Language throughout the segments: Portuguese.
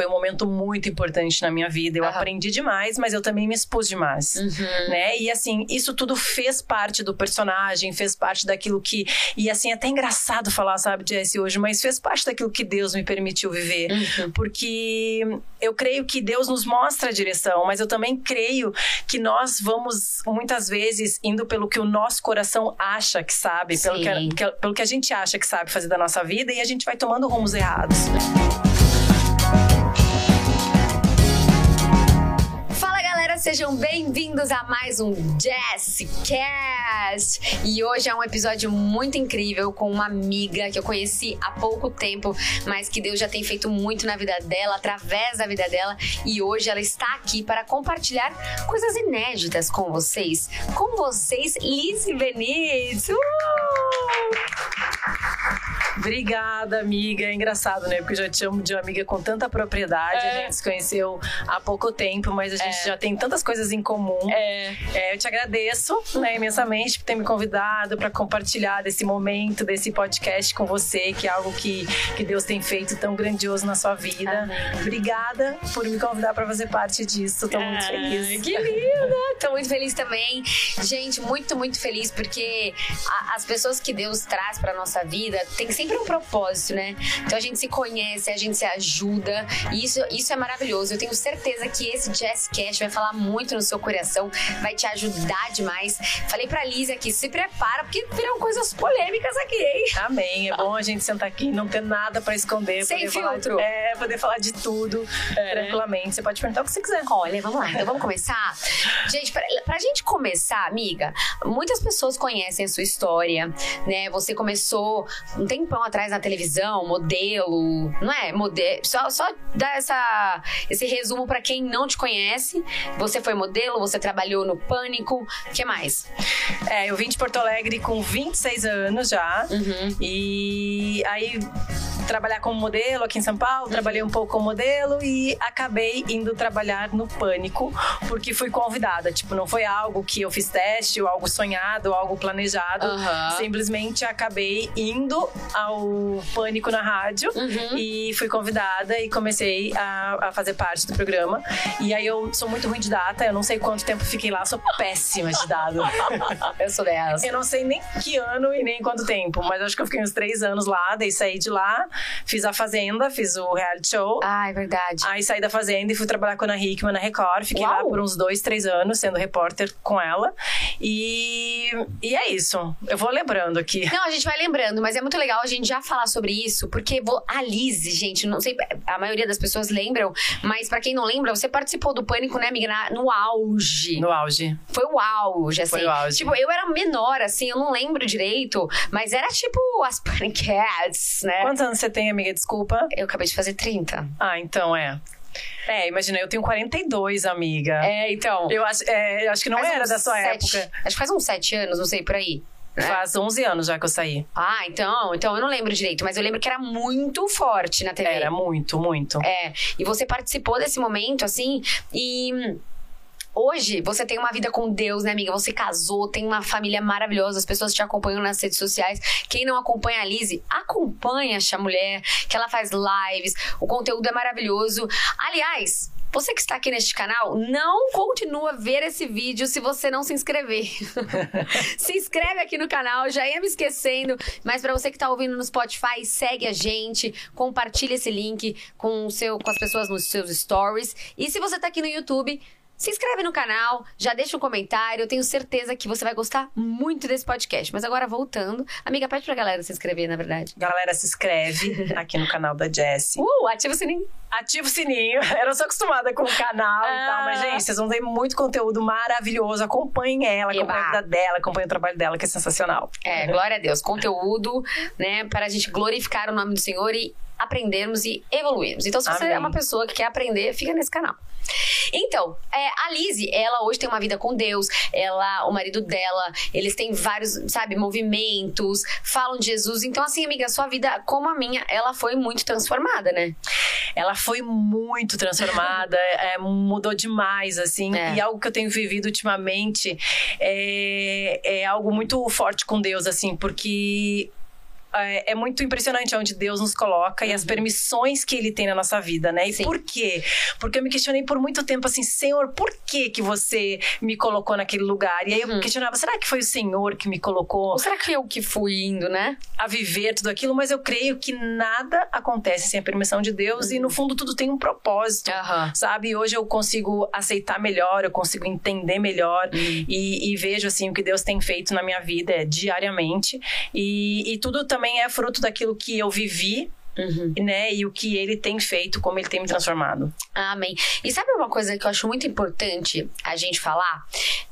foi um momento muito importante na minha vida. Eu Aham. aprendi demais, mas eu também me expus demais. Uhum. Né? E assim, isso tudo fez parte do personagem, fez parte daquilo que. E assim, é até engraçado falar, sabe, Jesse, hoje, mas fez parte daquilo que Deus me permitiu viver. Uhum. Porque eu creio que Deus nos mostra a direção, mas eu também creio que nós vamos, muitas vezes, indo pelo que o nosso coração acha que sabe, pelo Sim. que- pelo que a gente acha que sabe fazer da nossa vida, e a gente vai tomando rumos errados. Sejam bem-vindos a mais um Jessicast! E hoje é um episódio muito incrível com uma amiga que eu conheci há pouco tempo, mas que Deus já tem feito muito na vida dela, através da vida dela, e hoje ela está aqui para compartilhar coisas inéditas com vocês. Com vocês, Lizzie Benites! Uh! Obrigada, amiga. É engraçado, né? Porque eu já te amo de uma amiga com tanta propriedade. É. A gente se conheceu há pouco tempo, mas a gente já tem tantas coisas em comum. É. É, eu te agradeço né, imensamente por ter me convidado para compartilhar desse momento, desse podcast com você, que é algo que, que Deus tem feito tão grandioso na sua vida. Amém. Obrigada por me convidar para fazer parte disso. Tô muito Ai, feliz. Que linda! Tô muito feliz também. Gente, muito, muito feliz porque a- as pessoas que Deus traz pra nossa vida tem sempre um propósito, né? Então a gente se conhece, a gente se ajuda e isso, isso é maravilhoso. Eu tenho certeza que esse Jazz Cash vai falar muito no seu coração, vai te ajudar demais. Falei pra Liz aqui, se prepara porque virão coisas polêmicas aqui, hein? Amém. É bom a gente sentar aqui e não ter nada para esconder. Sem poder falar- filtro. é, poder falar de tudo tranquilamente. Você pode perguntar o que você quiser. Olha, vamos lá, então vamos começar? Gente, pra, pra gente começar, amiga, muitas pessoas conhecem a sua história, né? Você começou um tempão atrás na televisão, modelo, não é? Modelo. Só, só dar essa, esse resumo pra quem não te conhece. Você foi modelo, você trabalhou no Pânico, o que mais? É, eu vim de Porto Alegre com 26 anos já. Uhum. E aí trabalhar como modelo aqui em São Paulo, trabalhei um pouco como modelo e acabei indo trabalhar no Pânico, porque fui convidada. Tipo, não foi algo que eu fiz teste, ou algo sonhado, ou algo planejado. Aham. Simplesmente acabei indo ao Pânico na rádio Uhum. e fui convidada e comecei a, a fazer parte do programa. E aí eu sou muito ruim de data, eu não sei quanto tempo fiquei lá, sou péssima de dado. Eu sou dessa. Eu não sei nem que ano e nem quanto tempo, mas acho que eu fiquei uns três anos lá, daí saí de lá, fiz a Fazenda, fiz o reality show. Ah, é verdade. Aí saí da Fazenda e fui trabalhar com a Ana Hickman na Record. Fiquei lá Uau! por uns dois, três anos, sendo repórter com ela. E, e é isso. Eu vou lembrando aqui. Não, a gente vai lembrando, mas é muito legal a gente já falar sobre isso, porque vo- a Liz, gente, não sei, a maioria das pessoas lembram, mas pra quem não lembra, você participou do Pânico, né, amiga, na- no auge. No auge. Foi o auge, assim. Foi o auge. Tipo, eu era menor, assim, eu não lembro direito, mas era tipo as Paniquettes, né? Quantos anos você tem, amiga? Desculpa. Eu acabei de fazer 30. Ah, então é. É, imagina, eu tenho 42, amiga. É, então. Eu acho, é, eu acho que não era da sua sete- época. Acho que faz uns sete anos, não sei, por aí. né? Faz 11 anos já que eu saí. Ah, então, então eu não lembro direito, mas eu lembro que era muito forte na TV. Era muito, muito. É, e você participou desse momento, assim, e. Hoje você tem uma vida com Deus, né, amiga? Você casou, tem uma família maravilhosa, as pessoas te acompanham nas redes sociais. Quem não acompanha a Lizzie, acompanha essa mulher, que ela faz lives, o conteúdo é maravilhoso. Aliás, você que está aqui neste canal, não continua a ver esse vídeo se você não se inscrever. se inscreve aqui no canal, já ia me esquecendo, mas para você que tá ouvindo no Spotify, segue a gente, compartilha esse link com, o seu, com as pessoas nos seus stories. E se você tá aqui no YouTube, se inscreve no canal, já deixa um comentário. Eu tenho certeza que você vai gostar muito desse podcast. Mas agora voltando, amiga, pede pra galera se inscrever, na verdade. Galera, se inscreve aqui no canal da Jessie. Uh, ativa o sininho. Ativa o sininho. Eu não sou acostumada com o canal e tal, mas, Ah. gente, vocês vão ter muito conteúdo maravilhoso. Acompanhem ela, acompanhem a Eba. vida dela, acompanhem o trabalho dela, que é sensacional. É, glória a Deus. Conteúdo, né, para a gente glorificar o nome do Senhor e aprendermos e evoluirmos. Então, se você Amém. é uma pessoa que quer aprender, fica nesse canal. Então, é, a Lizzie, ela hoje tem uma vida com Deus, ela, o marido dela, eles têm vários, sabe, movimentos, falam de Jesus. Então, assim, amiga, sua vida, como a minha, ela foi muito transformada, né? Ela foi muito transformada, é, mudou demais, assim. É. E algo que eu tenho vivido ultimamente é, é algo muito forte com Deus, assim, porque é, é, muito impressionante onde Deus nos coloca uhum. e as uhum. permissões que Ele tem na nossa vida, né? E Sim. por quê? Porque eu me questionei por muito tempo assim, Senhor, por que que você me colocou naquele lugar? E aí uhum. eu questionava, será que foi o Senhor que me colocou? Ou será que eu que fui indo, né? A viver tudo aquilo, mas eu creio que nada acontece sem a permissão de Deus uhum. e no uhum. fundo tudo tem um propósito, sabe? E hoje eu consigo aceitar melhor, eu consigo entender melhor uhum. e, e, vejo assim o que Deus tem feito na minha vida é, diariamente e, e tudo também também é fruto daquilo que eu vivi Uhum. Né? E o que ele tem feito, como ele tem me transformado. Amém. E sabe uma coisa que eu acho muito importante a gente falar?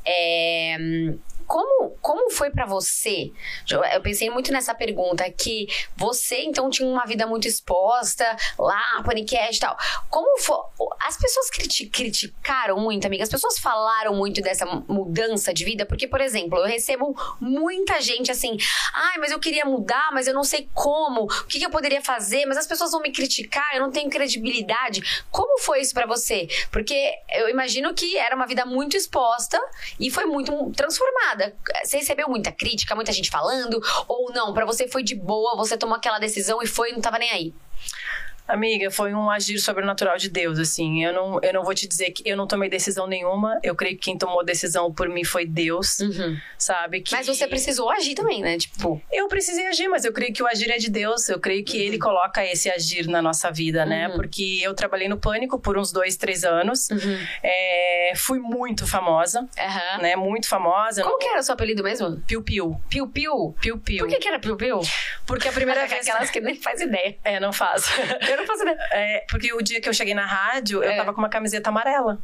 É como, como foi para você? Eu pensei muito nessa pergunta, que você então tinha uma vida muito exposta lá, paniquete e tal. Como foi? As pessoas criticaram muito, amiga? As pessoas falaram muito dessa mudança de vida? Porque, por exemplo, eu recebo muita gente assim, ai, mas eu queria mudar, mas eu não sei como, o que, que eu poderia fazer, mas as pessoas vão me criticar, eu não tenho credibilidade. Como foi isso para você? Porque eu imagino que era uma vida muito exposta e foi muito transformada Você recebeu muita crítica, muita gente falando? Ou não? Para você foi de boa, você tomou aquela decisão e foi e não tava nem aí? Amiga, foi um agir sobrenatural de Deus, assim. Eu não, eu não vou te dizer que eu não tomei decisão nenhuma. Eu creio que quem tomou decisão por mim foi Deus, uhum. sabe? Que... Mas você precisou agir também, né? Tipo. Eu precisei agir, mas eu creio que o agir é de Deus. Eu creio que uhum. Ele coloca esse agir na nossa vida, né? Uhum. Porque eu trabalhei no Pânico por uns dois, três anos. Uhum. É, fui muito famosa, né? Muito famosa. Como não... que era o seu apelido mesmo? Piu Piu. Piu Piu? Piu Piu. Por que, que era Piu Piu? Porque a primeira vez. Aquelas que nem faz ideia. É, não faz. Eu não faço ideia. É, porque o dia que eu cheguei na rádio, é. eu tava com uma camiseta amarela.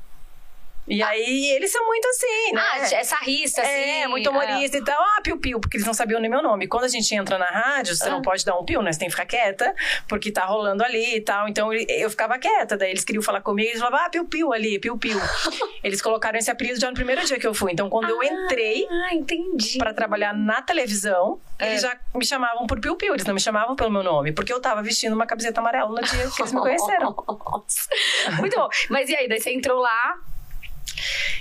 E ah. aí eles são muito assim, né? Ah, essa rista, assim. É, muito humorista é. e tal. Ah, piu-piu, porque eles não sabiam nem meu nome. Quando a gente entra na rádio, você ah. não pode dar um piu, né? Você tem que ficar quieta, porque tá rolando ali e tal. Então eu ficava quieta. Daí eles queriam falar comigo, eles falavam, ah, piu-piu ali, piu-piu. eles colocaram esse apelido já no primeiro dia que eu fui. Então quando ah, eu entrei entendi. pra trabalhar na televisão, é. eles já me chamavam por piu-piu. Eles não me chamavam pelo meu nome, porque eu tava vestindo uma camiseta amarela no dia que eles me conheceram. Muito bom. Mas e aí, daí você entrou lá,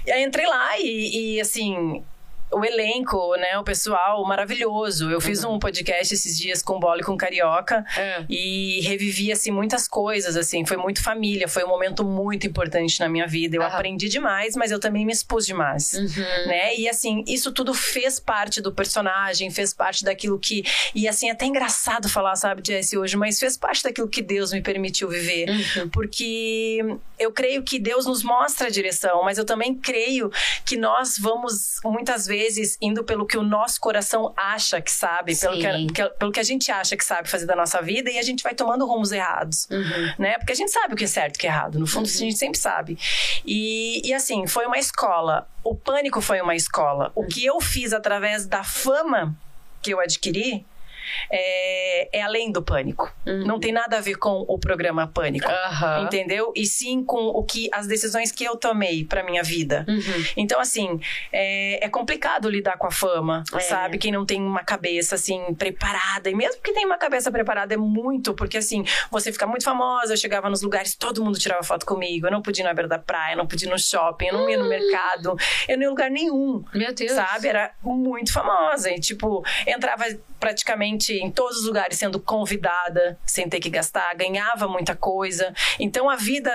e aí entrei lá e, e assim, o elenco, né? O pessoal maravilhoso. Eu fiz uhum. um podcast esses dias com Bola e com Carioca é. e revivi, assim, muitas coisas, assim. Foi muito família, foi um momento muito importante na minha vida. Eu uhum. aprendi demais, mas eu também me expus demais, uhum. né? E, assim, isso tudo fez parte do personagem, fez parte daquilo que... E, assim, é até engraçado falar, sabe, Jesse, hoje, mas fez parte daquilo que Deus me permitiu viver. Uhum. Porque eu creio que Deus nos mostra a direção, mas eu também creio que nós vamos, muitas vezes, vezes indo pelo que o nosso coração acha que sabe, pelo que, pelo que a gente acha que sabe fazer da nossa vida e a gente vai tomando rumos errados, uhum. né? Porque a gente sabe o que é certo e o que é errado. No fundo, uhum. a gente sempre sabe. E, e assim, foi uma escola. O pânico foi uma escola. O que eu fiz através da fama que eu adquiri é, é além do pânico. Uhum. Não tem nada a ver com o programa Pânico. Uhum. Entendeu? E sim com o que as decisões que eu tomei para minha vida. Uhum. Então, assim, é, é, complicado lidar com a fama, é. sabe? Quem não tem uma cabeça assim preparada. E mesmo que tenha uma cabeça preparada, é muito, porque assim, você fica muito famosa, eu chegava nos lugares, todo mundo tirava foto comigo. Eu não podia ir na beira da praia, eu não podia ir no shopping, eu não ia no hum. mercado, eu não ia em lugar nenhum. Meu Deus. Sabe? Era muito famosa. E, tipo, entrava praticamente em todos os lugares sendo convidada, sem ter que gastar, ganhava muita coisa. Então a vida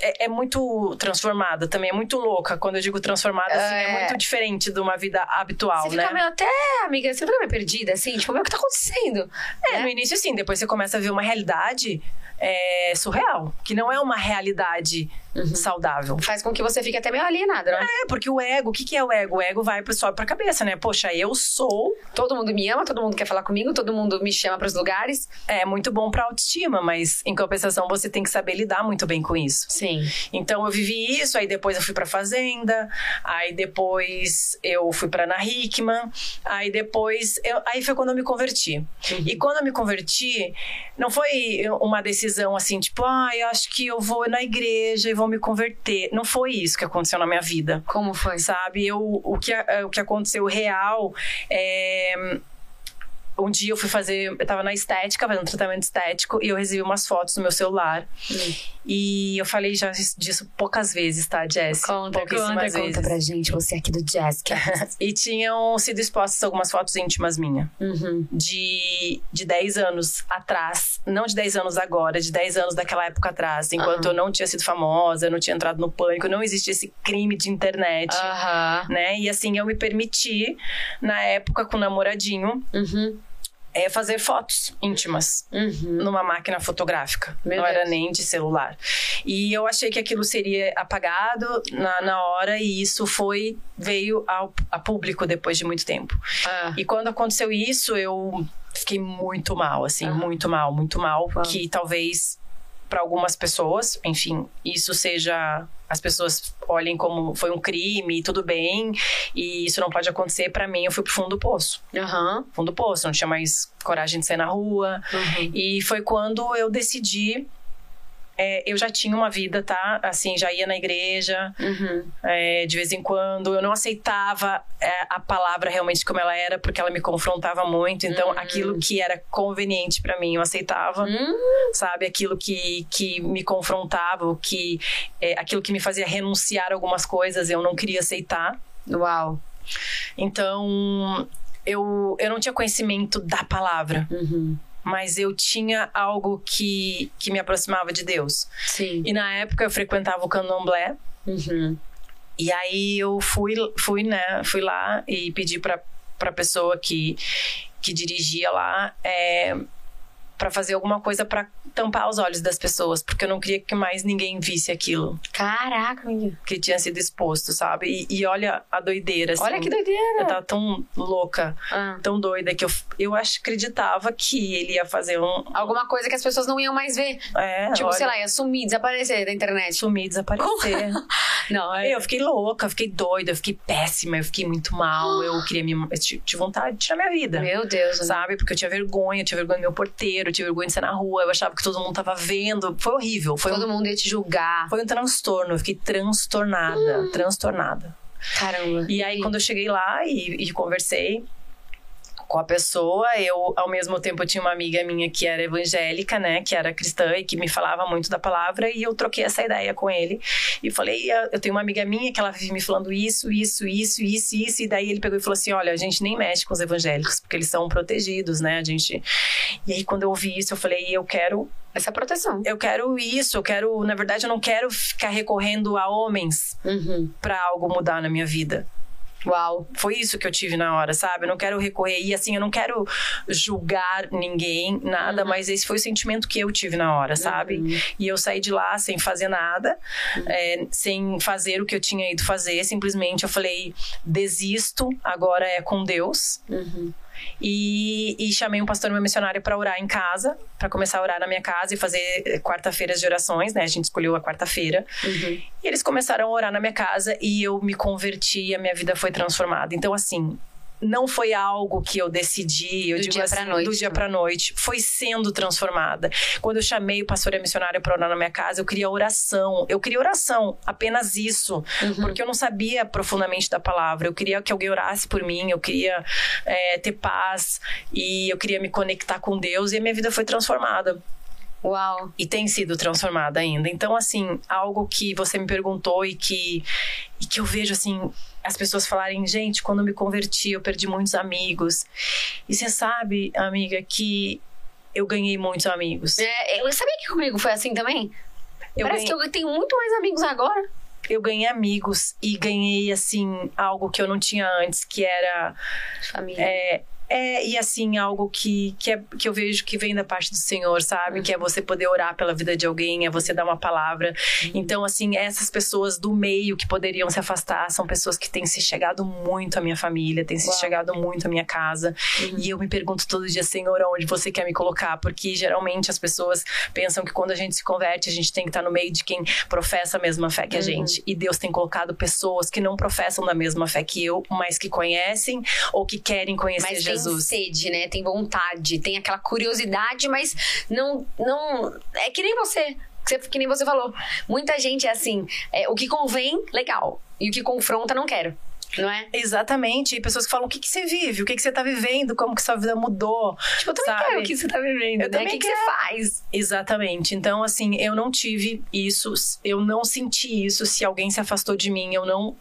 é, é, muito transformada também, é muito louca. Quando eu digo transformada, assim, é, é muito diferente de uma vida habitual, você né? Fica meio até, amiga, você fica meio perdida, assim, tipo, o que tá acontecendo? É, é, no início sim, depois você começa a ver uma realidade é, surreal, que não é uma realidade uhum. saudável. Faz com que você fique até meio alienada, né? É, porque o ego, o que, que é o ego? O ego vai só pra cabeça, né? Poxa, eu sou. Todo mundo me ama, todo mundo quer falar comigo, todo mundo me chama pros lugares. É muito bom pra autoestima, mas em compensação você tem que saber lidar muito bem com isso. Sim. Então eu vivi isso, aí depois eu fui pra fazenda, aí depois eu fui pra Ana Hickman, aí depois. Eu, aí foi quando eu me converti. Uhum. E quando eu me converti, não foi uma decisão assim, tipo, ah, eu acho que eu vou na igreja e vou me converter. Não foi isso que aconteceu na minha vida. Como foi? Sabe? Eu, o, que, o que aconteceu real é um dia eu fui fazer, eu tava na estética, fazendo um tratamento estético, e eu recebi umas fotos no meu celular. Hum. E eu falei já disso poucas vezes, tá, Jess? Conta, conta, vezes. conta pra gente, você aqui do Jazz. e tinham sido expostas algumas fotos íntimas minhas. Uhum. De, de 10 anos atrás. Não de 10 anos agora, de 10 anos daquela época atrás. Enquanto uhum. eu não tinha sido famosa, eu não tinha entrado no pânico, não existia esse crime de internet. Uhum. Né? E assim, eu me permiti, na época, com o namoradinho. Uhum é fazer fotos íntimas uhum. numa máquina fotográfica. Meu não Deus. era nem de celular. E eu achei que aquilo seria apagado na, na hora e isso foi veio ao, a público depois de muito tempo. Ah. E quando aconteceu isso, eu fiquei muito mal, assim, ah. muito mal, muito mal, ah. que talvez para algumas pessoas, enfim, isso seja as pessoas olhem como foi um crime, tudo bem, e isso não pode acontecer. Para mim, eu fui pro fundo do poço. Uhum. Fundo do poço, não tinha mais coragem de sair na rua. Uhum. E foi quando eu decidi é, eu já tinha uma vida, tá? Assim, já ia na igreja uhum. é, de vez em quando. Eu não aceitava é, a palavra realmente como ela era, porque ela me confrontava muito. Então, uhum. aquilo que era conveniente para mim, eu aceitava, uhum. sabe? Aquilo que, que me confrontava, que, é, aquilo que me fazia renunciar a algumas coisas, eu não queria aceitar. Uau! Então, eu, eu não tinha conhecimento da palavra. Uhum mas eu tinha algo que, que me aproximava de Deus. Sim. E na época eu frequentava o candomblé. Uhum. E aí eu fui, fui, né, fui lá e pedi para a pessoa que, que dirigia lá é, para fazer alguma coisa para tampar os olhos das pessoas, porque eu não queria que mais ninguém visse aquilo. Caraca, menina. Que tinha sido exposto, sabe? E, e olha a doideira, assim. Olha que doideira. Eu tava tão louca, ah. tão doida, que eu, eu acreditava que ele ia fazer um... Alguma coisa que as pessoas não iam mais ver. É, Tipo, olha, sei lá, ia sumir, desaparecer da internet. Sumir, desaparecer. não, é... Eu fiquei louca, fiquei doida, eu fiquei péssima, eu fiquei muito mal, eu queria me... Eu tive vontade de tirar minha vida. Meu Deus. Sabe? Porque eu tinha vergonha, eu tinha vergonha do meu porteiro, eu tinha vergonha de ser na rua, eu achava que todo mundo tava vendo. Foi horrível. Foi todo um, mundo ia te julgar. Foi um transtorno, eu fiquei transtornada, hum. transtornada. Caramba. E aí, quando eu cheguei lá e, e conversei, com a pessoa. Eu, ao mesmo tempo, tinha uma amiga minha que era evangélica, né? Que era cristã e que me falava muito da palavra. E eu troquei essa ideia com ele. E falei, ah, eu tenho uma amiga minha que ela vive me falando isso, isso, isso, isso, isso. E daí ele pegou e falou assim: olha, a gente nem mexe com os evangélicos, porque eles são protegidos, né? A gente. E aí, quando eu ouvi isso, eu falei, eu quero essa proteção. Eu quero isso, eu quero, na verdade, eu não quero ficar recorrendo a homens uhum. para algo mudar na minha vida. Uau. Foi isso que eu tive na hora, sabe? Eu não quero recorrer. E assim, eu não quero julgar ninguém, nada, uhum. mas esse foi o sentimento que eu tive na hora, sabe? Uhum. E eu saí de lá sem fazer nada, uhum. é, sem fazer o que eu tinha ido fazer. Simplesmente eu falei: desisto, agora é com Deus. E, e chamei um pastor uma missionária para orar em casa, para começar a orar na minha casa e fazer quarta-feiras de orações, né? A gente escolheu a quarta-feira. Uhum. E eles começaram a orar na minha casa e eu me converti a minha vida foi transformada. Então, assim, não foi algo que eu decidi, eu do digo dia assim, pra noite, do dia para noite, foi sendo transformada. Quando eu chamei o pastor e a missionária para orar na minha casa, eu queria oração. Eu queria oração, apenas isso, uhum. porque eu não sabia profundamente da palavra. Eu queria que alguém orasse por mim, eu queria é, ter paz e eu queria me conectar com Deus e a minha vida foi transformada. Uau! E tem sido transformada ainda. Então, assim, algo que você me perguntou e que, e que eu vejo, assim, as pessoas falarem, gente, quando eu me converti, eu perdi muitos amigos. E você sabe, amiga, que eu ganhei muitos amigos. É, eu sabia que comigo foi assim também. Eu Parece ganhei... que eu tenho muito mais amigos agora. Eu ganhei amigos e ganhei, assim, algo que eu não tinha antes, que era. Família. É, é, e assim, algo que, que, é, que eu vejo que vem da parte do Senhor, sabe? Uhum. Que é você poder orar pela vida de alguém, é você dar uma palavra. Uhum. Então, assim, essas pessoas do meio que poderiam se afastar são pessoas que têm se chegado muito à minha família, têm se Uau. chegado muito à minha casa. Uhum. E eu me pergunto todo dia, Senhor, onde você quer me colocar? Porque geralmente as pessoas pensam que quando a gente se converte, a gente tem que estar no meio de quem professa a mesma fé que a uhum. gente. E Deus tem colocado pessoas que não professam da mesma fé que eu, mas que conhecem ou que querem conhecer mas Jesus. Jesus. Tem sede, né? Tem vontade, tem aquela curiosidade, mas não. não é que nem você. Que nem você falou. Muita gente é assim: é, o que convém, legal. E o que confronta, não quero. não é? Exatamente. E pessoas que falam: o que, que você vive? O que, que você tá vivendo? Como que sua vida mudou? Tipo, eu também sabe? quero o que você tá vivendo, Eu né? O também que, que você faz? Exatamente. Então, assim, eu não tive isso, eu não senti isso. Se alguém se afastou de mim, eu não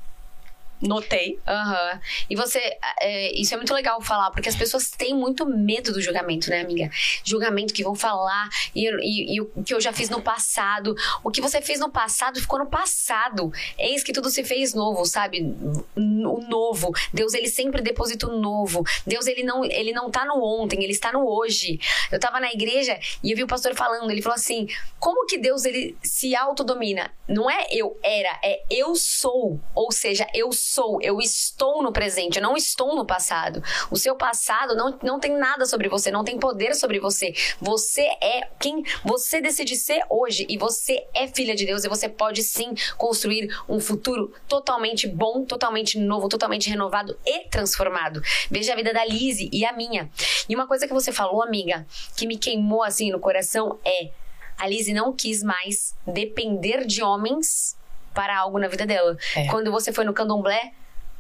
notei. Aham. E você, é, isso é muito legal falar, porque as pessoas têm muito medo do julgamento, né, amiga? Julgamento que vão falar, e, e- e o que eu já fiz no passado. O que você fez no passado ficou no passado. Eis que tudo se fez novo, sabe? O novo. Deus, ele sempre deposita o novo. Deus, ele não, ele não tá no ontem, ele está no hoje. Eu tava na igreja e eu vi o pastor falando, ele falou assim: como que Deus, ele se autodomina? Não é eu era, é eu sou. Ou seja, eu sou, eu estou no presente, eu não estou no passado. O seu passado não, não tem nada sobre você, não tem poder sobre você. Você é quem você decide ser hoje e você é filha de Deus e você pode sim construir um futuro totalmente bom, totalmente novo, totalmente renovado e transformado. Veja a vida da Lizzie e a minha. E uma coisa que você falou, amiga, que me queimou assim no coração é a Lizzie não quis mais depender de homens para algo na vida dela. É. Quando você foi no candomblé,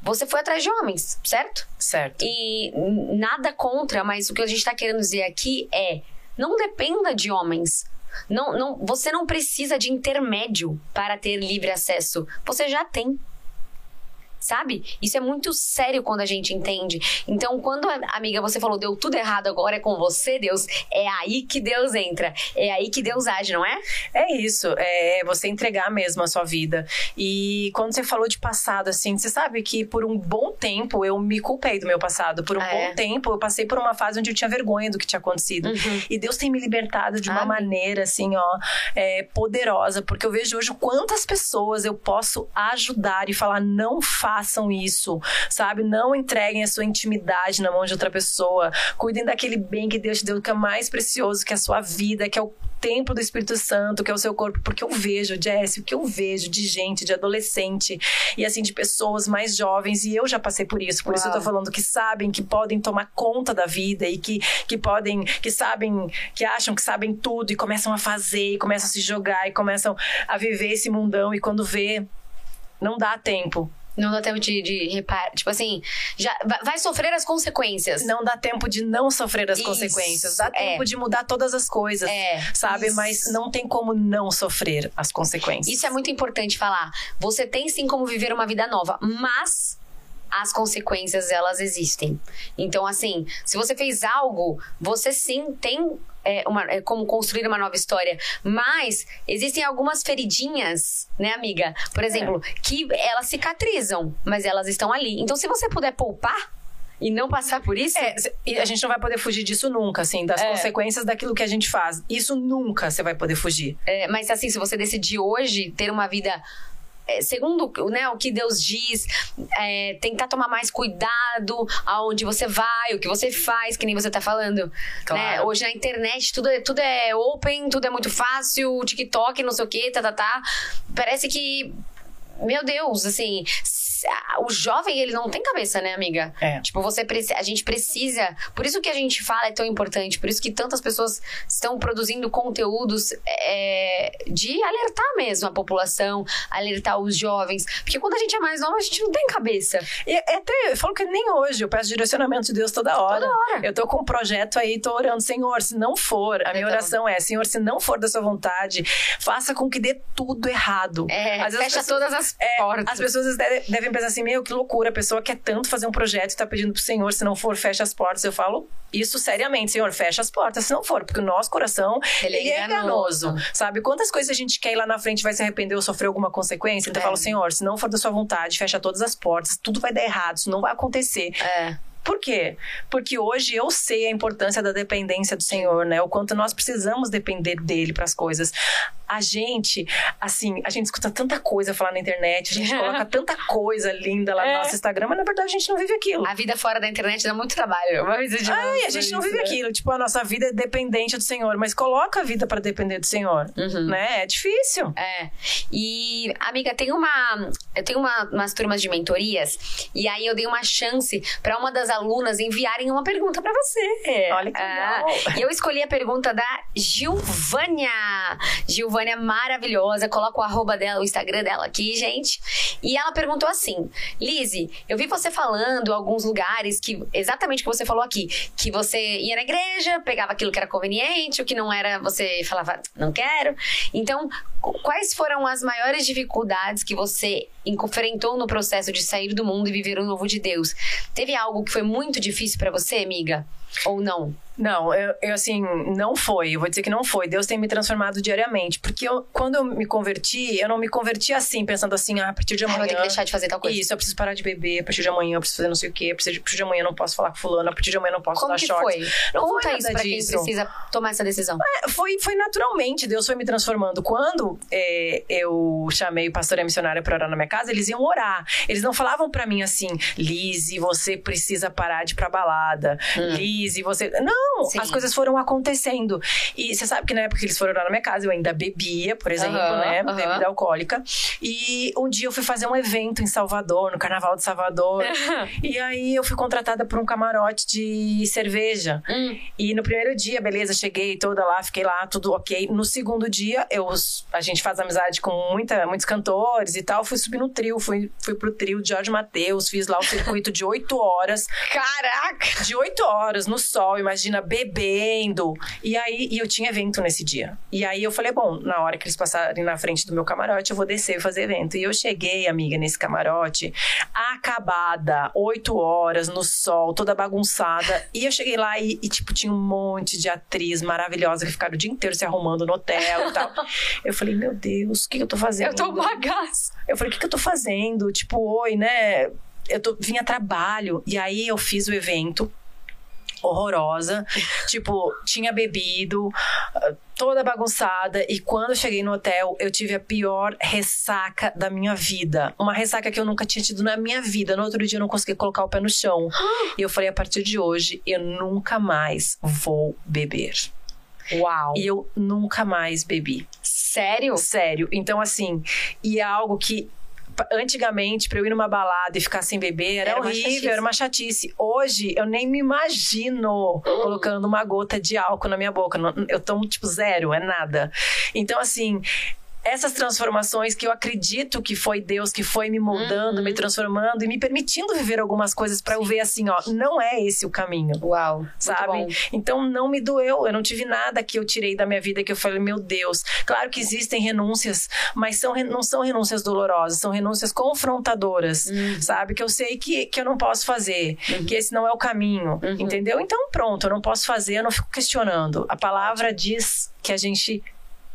você foi atrás de homens, certo? Certo. E nada contra, mas o que a gente tá querendo dizer aqui é: não dependa de homens. Não, não, você não precisa de intermédio para ter livre acesso. Você já tem. Sabe? Isso é muito sério quando a gente entende. Então, quando, amiga, você falou, deu tudo errado agora é com você, Deus, é aí que Deus entra. É aí que Deus age, não é? É isso, é você entregar mesmo a sua vida. E quando você falou de passado, assim, você sabe que por um bom tempo eu me culpei do meu passado. Por um é? bom tempo eu passei por uma fase onde eu tinha vergonha do que tinha acontecido. Uhum. E Deus tem me libertado de uma maneira, assim, ó, é, poderosa. Porque eu vejo hoje quantas pessoas eu posso ajudar e falar: não façam isso, sabe? Não entreguem a sua intimidade na mão de outra pessoa. Cuidem daquele bem que Deus te deu, que é mais precioso, que é a sua vida, que é o templo do Espírito Santo, que é o seu corpo, porque eu vejo, Jess, o que eu vejo de gente, de adolescente e assim de pessoas mais jovens e eu já passei por isso, por isso eu tô Uau. falando que sabem que podem tomar conta da vida e que, que podem, que sabem, que acham que sabem tudo e começam a fazer, e começam a se jogar e começam a viver esse mundão e quando vê não dá tempo. Não dá tempo de, de reparar. Tipo assim, já vai, sofrer as consequências. Não dá tempo de não sofrer as Isso, consequências. Dá é. tempo de mudar todas as coisas. É, Sabe? isso. Mas não tem como não sofrer as consequências. Isso é muito importante falar. Você tem sim como viver uma vida nova, mas as consequências elas existem. Então, assim, se você fez algo, você sim tem é, uma, é, como construir uma nova história. Mas existem algumas feridinhas, né, amiga? Por exemplo, que elas cicatrizam, mas elas estão ali. Então, se você puder poupar e não passar por isso. É, e a gente não vai poder fugir disso nunca, assim, das É. consequências daquilo que a gente faz. Isso nunca você vai poder fugir. É, mas assim, se você decidir hoje ter uma vida é, segundo né, o que Deus diz, é, tentar tomar mais cuidado aonde você vai, o que você faz, que nem você tá falando. Claro. né? Hoje na internet tudo é, tudo é open, tudo é muito fácil, TikTok, não sei o que, tá, tá, tá. Parece que. Meu Deus, assim, o jovem, ele não tem cabeça, né, amiga? É. Tipo, você a gente precisa. Por isso que a gente fala é tão importante, por isso que tantas pessoas estão produzindo conteúdos é, de alertar mesmo a população, alertar os jovens. Porque quando a gente é mais nova, a gente não tem cabeça. E é até, eu falo que nem hoje, eu peço direcionamento de Deus toda hora. Toda hora. Eu tô com um projeto aí, tô orando, Senhor, se não for, a minha Eu oração é, Senhor, se não for da sua vontade, faça com que dê tudo errado. É, fecha as pessoas- todas as É, portas. As pessoas deve- devem pensar assim, meu, que loucura, a pessoa quer tanto fazer um projeto e tá pedindo pro Senhor, se não for, fecha as portas. Eu falo isso seriamente, Senhor, fecha as portas, se não for, porque o nosso coração, Ele ele, é é enganoso, enganoso. sabe? Quantas coisas a gente quer ir lá na frente, vai se arrepender ou sofrer alguma consequência? Então É. eu falo, Senhor, se não for da sua vontade, fecha todas as portas, tudo vai dar errado, isso não vai acontecer. É. Por quê? Porque hoje eu sei a importância da dependência do Senhor, né? O quanto nós precisamos depender dele para as coisas. A gente, assim, a gente escuta tanta coisa falar na internet, a gente coloca tanta coisa linda lá no É. nosso Instagram, mas na verdade a gente não vive aquilo. A vida fora da internet dá muito trabalho. De Ai, a gente não vive né? aquilo. Tipo, a nossa vida é dependente do Senhor, mas coloca a vida para depender do Senhor, Uhum. né? É difícil. É. E, amiga, tem uma. Eu tenho uma, umas turmas de mentorias. E aí eu dei uma chance pra uma das alunas enviarem uma pergunta para você. Olha que legal. E eu escolhi a pergunta da Gilvânia. Gilvânia maravilhosa. Coloca o arroba dela, o Instagram dela aqui, gente. E ela perguntou assim: Lizzie, eu vi você falando alguns lugares que exatamente o que você falou aqui, que você ia na igreja, pegava aquilo que era conveniente, o que não era, você falava, não quero. Então, quais foram as maiores dificuldades que você enfrentou no processo de sair do mundo e viver o novo de Deus? Teve algo que foi muito difícil para você, amiga? Ou não? Não, eu, eu, assim, não foi. Eu vou dizer que não foi. Deus tem me transformado diariamente. Porque eu, quando eu me converti, eu não me converti assim, pensando assim, ah, a partir de amanhã. Ah, eu vou ter que deixar de fazer tal coisa. Isso, eu preciso parar de beber, a partir de amanhã eu preciso fazer não sei o quê, a partir de amanhã eu não posso falar com fulano, a partir de amanhã eu não posso Como dar que short. foi? Não Conta foi isso pra disso. quem precisa tomar essa decisão. É, foi, foi naturalmente, Deus foi me transformando. Quando é, eu chamei o pastor e a missionária para orar na minha casa, eles iam orar. Eles não falavam para mim assim, Lise, você precisa parar de ir pra balada. Hum. Lise, você. Não, Sim. as coisas foram acontecendo. E você sabe que na época que eles foram orar na minha casa, eu ainda bebia, por exemplo, Aham, né? aham. Bebida alcoólica. E um dia eu fui fazer um evento em Salvador, no Carnaval de Salvador. e aí eu fui contratada por um camarote de cerveja. Hum. E no primeiro dia, beleza, cheguei toda lá, fiquei lá, tudo ok. No segundo dia, eu, a gente faz amizade com muita, muitos cantores e tal. Fui subir no trio, fui, fui pro trio de Jorge Matheus, fiz lá o circuito de oito horas. Caraca! De oito horas no sol, imagina, bebendo. E aí, e eu tinha evento nesse dia. E aí eu falei, bom, na hora que eles passarem na frente do meu camarote, eu vou descer e fazer evento. E eu cheguei, amiga, nesse camarote, acabada, oito horas no sol, toda bagunçada. E eu cheguei lá e, e, tipo, tinha um monte de atriz maravilhosa que ficaram o dia inteiro se arrumando no hotel e tal. Eu falei, meu Deus, o que, que eu tô fazendo? Eu tô um bagaço. Eu falei, o que, que eu tô fazendo? Tipo, oi, né? Eu tô, vim a trabalho. E aí eu fiz o evento. Horrorosa. tipo, tinha bebido, ah, toda bagunçada. E quando eu cheguei no hotel, eu tive a pior ressaca da minha vida. Uma ressaca que eu nunca tinha tido na minha vida. No outro dia eu não consegui colocar o pé no chão. e eu falei, a partir de hoje, eu nunca mais vou beber. Uau! E eu nunca mais bebi. Sério? Sério. Então, assim, e é algo que antigamente, pra eu ir numa balada e ficar sem beber, era, Era horrível, era uma chatice. Hoje, eu nem me imagino colocando uma gota de álcool na minha boca. Eu tomo, tipo, zero, é nada. Então, assim. Essas transformações que eu acredito que foi Deus que foi me moldando, Uhum. me transformando e me permitindo viver algumas coisas pra eu ver assim, ó, não é esse o caminho Uau! Sabe? Então não me doeu, eu não tive nada que eu tirei da minha vida que eu falei, meu Deus. Claro que existem renúncias, mas são, não são renúncias dolorosas, são renúncias confrontadoras, Uhum. sabe? Que eu sei que, que eu não posso fazer, que esse não é o caminho, Uhum. entendeu? Então pronto, eu não posso fazer, eu não fico questionando. A palavra diz que a gente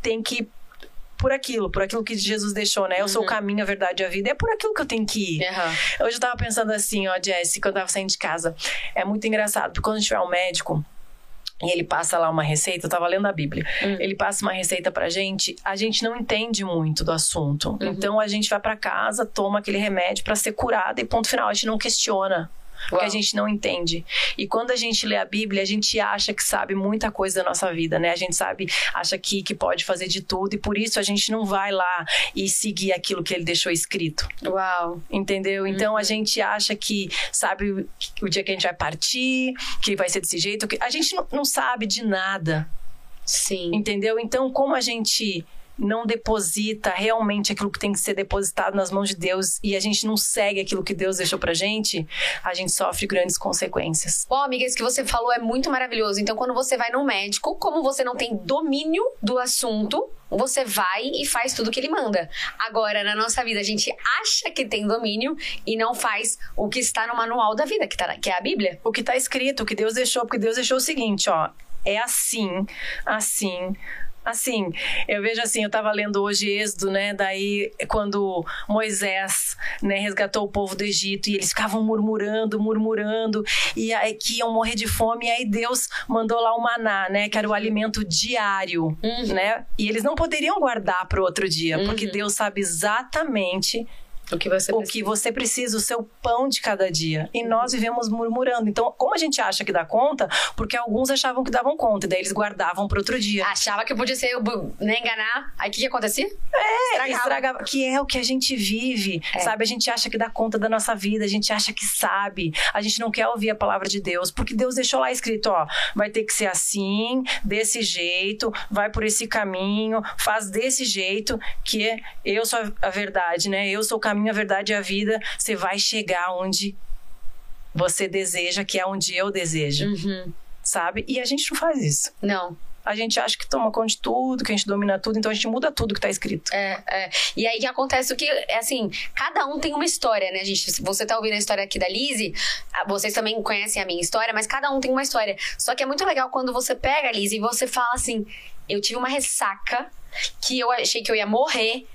tem que por aquilo, por aquilo que Jesus deixou, né? Eu sou o Uhum. caminho, a verdade e a vida. É por aquilo que eu tenho que ir. Aham. Hoje eu tava pensando assim, ó, Jess, quando eu tava saindo de casa. É muito engraçado, porque quando a gente vai ao médico e ele passa lá uma receita, eu tava lendo a Bíblia, Hum. ele passa uma receita pra gente, a gente não entende muito do assunto. Uhum. Então a gente vai pra casa, toma aquele remédio pra ser curada e ponto final, a gente não questiona. Porque Uau. a gente não entende. E quando a gente lê a Bíblia, a gente acha que sabe muita coisa da nossa vida, né? A gente sabe, acha que, que pode fazer de tudo, e por isso a gente não vai lá e seguir aquilo que ele deixou escrito. Uau! Entendeu? Então a Uhum. gente acha que sabe o, o dia que a gente vai partir, que vai ser desse jeito. Que... A gente não, não sabe de nada, Sim. entendeu? Então, como a gente não deposita realmente aquilo que tem que ser depositado nas mãos de Deus e a gente não segue aquilo que Deus deixou pra gente, a gente sofre grandes consequências. Bom, amiga, isso que você falou é muito maravilhoso. Então, quando você vai no médico, como você não tem domínio do assunto, você vai e faz tudo que ele manda. Agora, na nossa vida, a gente acha que tem domínio e não faz o que está no manual da vida, que, tá, que é a Bíblia. O que tá escrito, o que Deus deixou, porque Deus deixou o seguinte, ó, é assim, assim, Assim, eu vejo assim, eu tava lendo hoje Êxodo, né? Daí, quando Moisés, né, resgatou o povo do Egito e eles ficavam murmurando, murmurando, e aí que iam morrer de fome, e aí Deus mandou lá o maná, né? Que era o alimento diário, Uhum. né? E eles não poderiam guardar para outro dia, porque Uhum. Deus sabe exatamente O que você o precisa. que você precisa, o seu pão de cada dia. E nós vivemos murmurando. Então, como a gente acha que dá conta? Porque alguns achavam que davam conta, e daí eles guardavam para outro dia. Achava que podia ser, né, enganar. Aí o que, que acontecia? É, estragava. Que é o que a gente vive, É. sabe? A gente acha que dá conta da nossa vida, a gente acha que sabe. A gente não quer ouvir a palavra de Deus, porque Deus deixou lá escrito, ó, vai ter que ser assim, desse jeito, vai por esse caminho, faz desse jeito, que eu sou a verdade, né? Eu sou o caminho, a verdade e a vida. Você vai chegar onde você deseja, que é onde eu desejo, Uhum. sabe? E a gente não faz isso. Não. A gente acha que toma conta de tudo, que a gente domina tudo, então a gente muda tudo que tá escrito. É, é. E aí que acontece o que, é assim, cada um tem uma história, né, gente? Se você tá ouvindo a história aqui da Lizzie, vocês também conhecem a minha história, mas cada um tem uma história. Só que é muito legal quando você pega a Lizzie e você fala assim: eu tive uma ressaca que eu achei que eu ia morrer,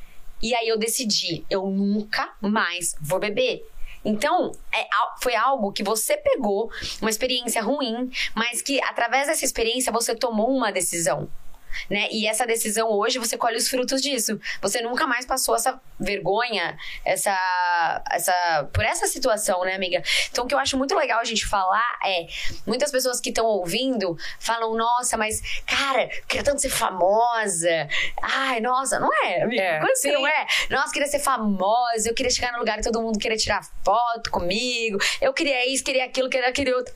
e aí eu decidi, eu nunca mais vou beber. Então, é foi algo que você pegou, uma experiência ruim, mas que através dessa experiência você tomou uma decisão. Né? E essa decisão hoje você colhe os frutos disso. Você nunca mais passou essa vergonha, essa, essa por essa situação, né, amiga? Então o que eu acho muito legal a gente falar é muitas pessoas que estão ouvindo falam: "Nossa, mas cara, queria tanto ser famosa". Ai, nossa, não é? Amiga? É, Quando você não é? Nossa, queria ser famosa, eu queria chegar no lugar e todo mundo queria tirar foto comigo. Eu queria isso, queria aquilo, queria aquele outro.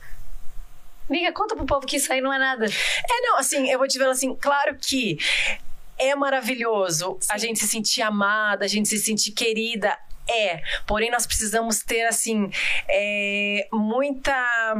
Amiga, conta pro povo que isso aí não é nada. É, não, assim, eu vou te falar assim, claro que é maravilhoso a gente se sentir amada, a gente se sentir querida. É, porém nós precisamos ter, assim, é, muita.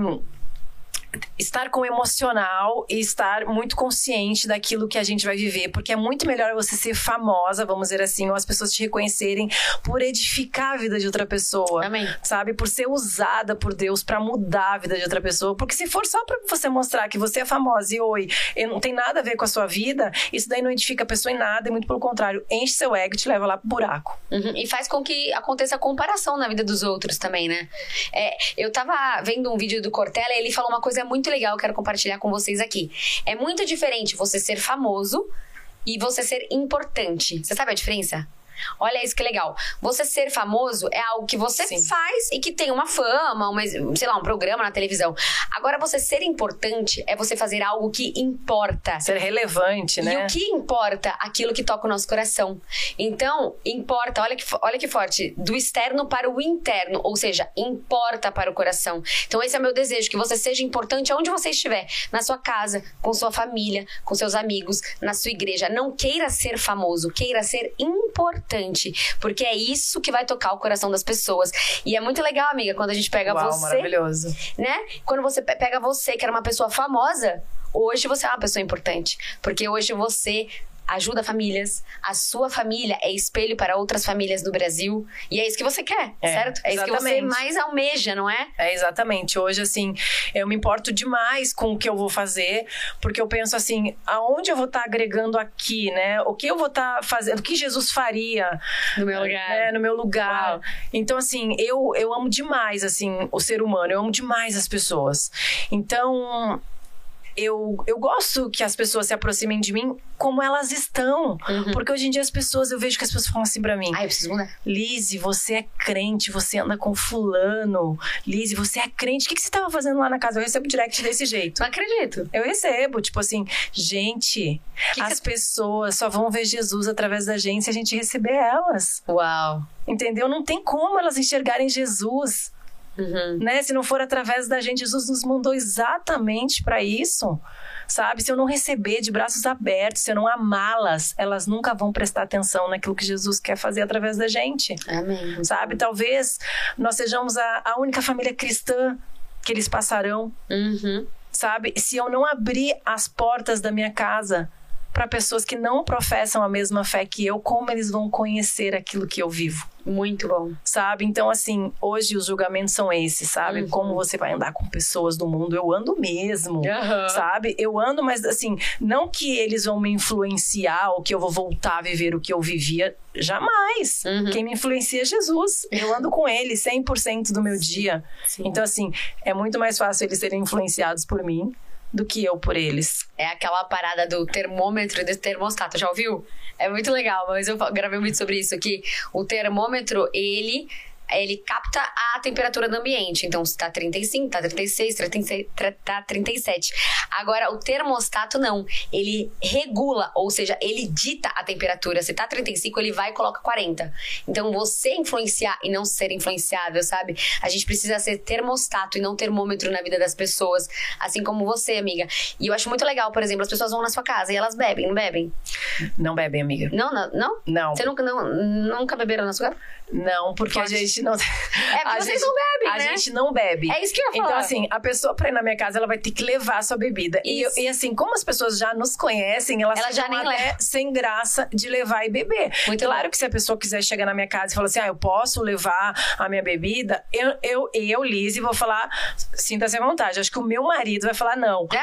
Estar com o emocional e estar muito consciente daquilo que a gente vai viver, porque é muito melhor você ser famosa, vamos dizer assim, ou as pessoas te reconhecerem por edificar a vida de outra pessoa Amém. sabe? Por ser usada por Deus pra mudar a vida de outra pessoa. Porque se for só pra você mostrar que você é famosa e oi, e não tem nada a ver com a sua vida, isso daí não edifica a pessoa em nada, e muito pelo contrário, enche seu ego e te leva lá pro buraco. Uhum, E faz com que aconteça a comparação na vida dos outros também, né? É, eu tava vendo um vídeo do Cortella e ele falou uma coisa muito legal, eu quero compartilhar com vocês aqui. É muito diferente você ser famoso e você ser importante. Você sabe a diferença? Olha isso que legal. Você ser famoso é algo que você Sim. faz e que tem uma fama, uma, sei lá, um programa na televisão. Agora, você ser importante é você fazer algo que importa. Ser relevante, E né? o que importa? Aquilo que toca o nosso coração. Então, importa, olha que, olha que forte, do externo para o interno, ou seja, importa para o coração. Então, esse é o meu desejo, que você seja importante aonde você estiver, na sua casa, com sua família, com seus amigos, na sua igreja. Não queira ser famoso, queira ser importante, porque é isso que vai tocar o coração das pessoas. E é muito legal, amiga, quando a gente pega Uau, você maravilhoso. né? Quando você pe- pega você, que era uma pessoa famosa, hoje você é uma pessoa importante. Porque hoje você ajuda famílias, a sua família é espelho para outras famílias do Brasil. E é isso que você quer, É, certo? É isso que você exatamente. mais almeja, não é? É, exatamente. Hoje, assim, eu me importo demais com o que eu vou fazer, porque eu penso assim, aonde eu vou estar agregando aqui, né? O que eu vou estar fazendo, o que Jesus faria No meu lugar. né, no meu lugar. Uau. Então, assim, eu, eu amo demais, assim, o ser humano. Eu amo demais as pessoas. Então, eu, eu gosto que as pessoas se aproximem de mim como elas estão. Uhum. Porque hoje em dia as pessoas, eu vejo que as pessoas falam assim pra mim. Ai, eu preciso mudar. Lizzie, você é crente, você anda com fulano. Lizzie, você é crente. O que, que você tava fazendo lá na casa? Eu recebo direct desse jeito. Não acredito. Eu recebo, tipo assim, gente, Que que as pessoas só vão ver Jesus através da gente se a gente receber elas. Uau. Entendeu? Não tem como elas enxergarem Jesus, Uhum. né? Se não for através da gente, Jesus nos mandou exatamente para isso. Sabe? Se eu não receber de braços abertos, se eu não amá-las, elas nunca vão prestar atenção naquilo que Jesus quer fazer através da gente. Amém. Sabe? Talvez nós sejamos a, a única família cristã que eles passarão, Uhum. sabe? Se eu não abrir as portas da minha casa para pessoas que não professam a mesma fé que eu, como eles vão conhecer aquilo que eu vivo? Muito bom. sabe? Então, assim, hoje os julgamentos são esses, sabe? Uhum. Como você vai andar com pessoas do mundo. Eu ando mesmo, Aham. sabe? Eu ando, mas assim, não que eles vão me influenciar ou que eu vou voltar a viver o que eu vivia. Jamais. Uhum. Quem me influencia é Jesus. Eu ando com ele 100% do meu dia. Sim. Então, assim, é muito mais fácil eles serem influenciados por mim do que eu por eles. É aquela parada do termômetro e do termostato, já ouviu? É muito legal, mas eu gravei um vídeo sobre isso, que o termômetro, ele ele capta a temperatura do ambiente. Então, se tá 35, tá 36, 36, tá 37. Agora, o termostato não. Ele regula, ou seja, ele dita a temperatura. Se tá 35, ele vai e coloca 40. Então, você influenciar e não ser influenciável, sabe? A gente precisa ser termostato e não termômetro na vida das pessoas. Assim como você, amiga. E eu acho muito legal, por exemplo, as pessoas vão na sua casa e elas bebem, não bebem? Não bebem, amiga. Não, não? Não. não. Você nunca, não, nunca beberam na sua casa? Não, porque Pode. a gente não. É porque a vocês gente, não bebem, a né? A gente não bebe. É isso que eu falar. Então, assim, a pessoa pra ir na minha casa, ela vai ter que levar a sua bebida. E, e, assim, como as pessoas já nos conhecem, elas ela já nem leva. sem graça de levar e beber. Muito claro bom. que se a pessoa quiser chegar na minha casa e falar assim, ah, eu posso levar a minha bebida, eu, eu, eu Liz, vou falar, sinta-se à vontade. Acho que o meu marido vai falar não.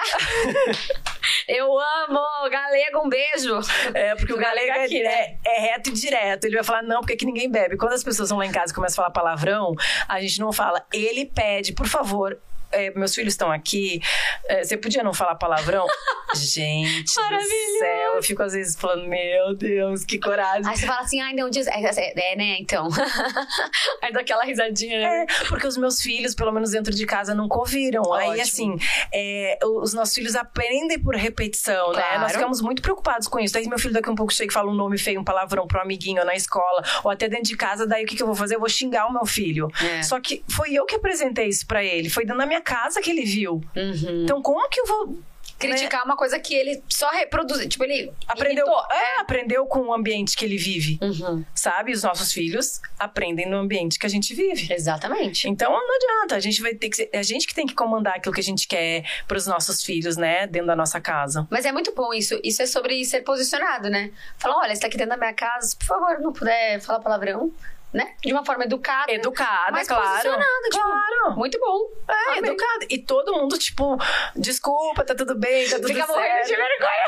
eu amo! Galego, um beijo! É, porque o, o galego, é, aqui, né? é, é reto e direto. Ele vai falar não, porque aqui ninguém bebe. Quando as pessoas vão lá em casa e começam a falar palavrão, a gente não fala. Ele pede, por favor, é, meus filhos estão aqui, é, você podia não falar palavrão? Gente do céu, eu fico às vezes falando, meu Deus, que coragem. Aí você fala assim, ai, não diz. É, é, é, né, então. Aí dá aquela risadinha, né? É, porque os meus filhos, pelo menos dentro de casa, nunca ouviram. Ótimo. Aí, assim, é, os nossos filhos aprendem por repetição, claro. né? Nós ficamos muito preocupados com isso. Aí meu filho daqui um pouco chega e fala um nome feio, um palavrão pro amiguinho na escola, ou até dentro de casa, daí o que, que eu vou fazer? Eu vou xingar o meu filho. É. Só que foi eu que apresentei isso para ele, foi dentro da minha casa que ele viu. Uhum. Então, como que eu vou criticar uma coisa que ele só reproduz. Tipo, ele aprendeu, é, aprendeu com o ambiente que ele vive. Uhum. Sabe? Os nossos filhos aprendem no ambiente que a gente vive. Exatamente. Então não adianta. A gente vai ter que ser, é a gente que tem que comandar aquilo que a gente quer para os nossos filhos, né? Dentro da nossa casa. Mas é muito bom isso. Isso é sobre ser posicionado, né? Falar, olha, você tá aqui dentro da minha casa, por favor, não puder falar palavrão né? De uma forma educada. Educada, mas claro. Tipo, claro. Muito bom. É, Amei. educada. E todo mundo, tipo, desculpa, tá tudo bem, tá tudo fica certo. Fica morrendo de vergonha.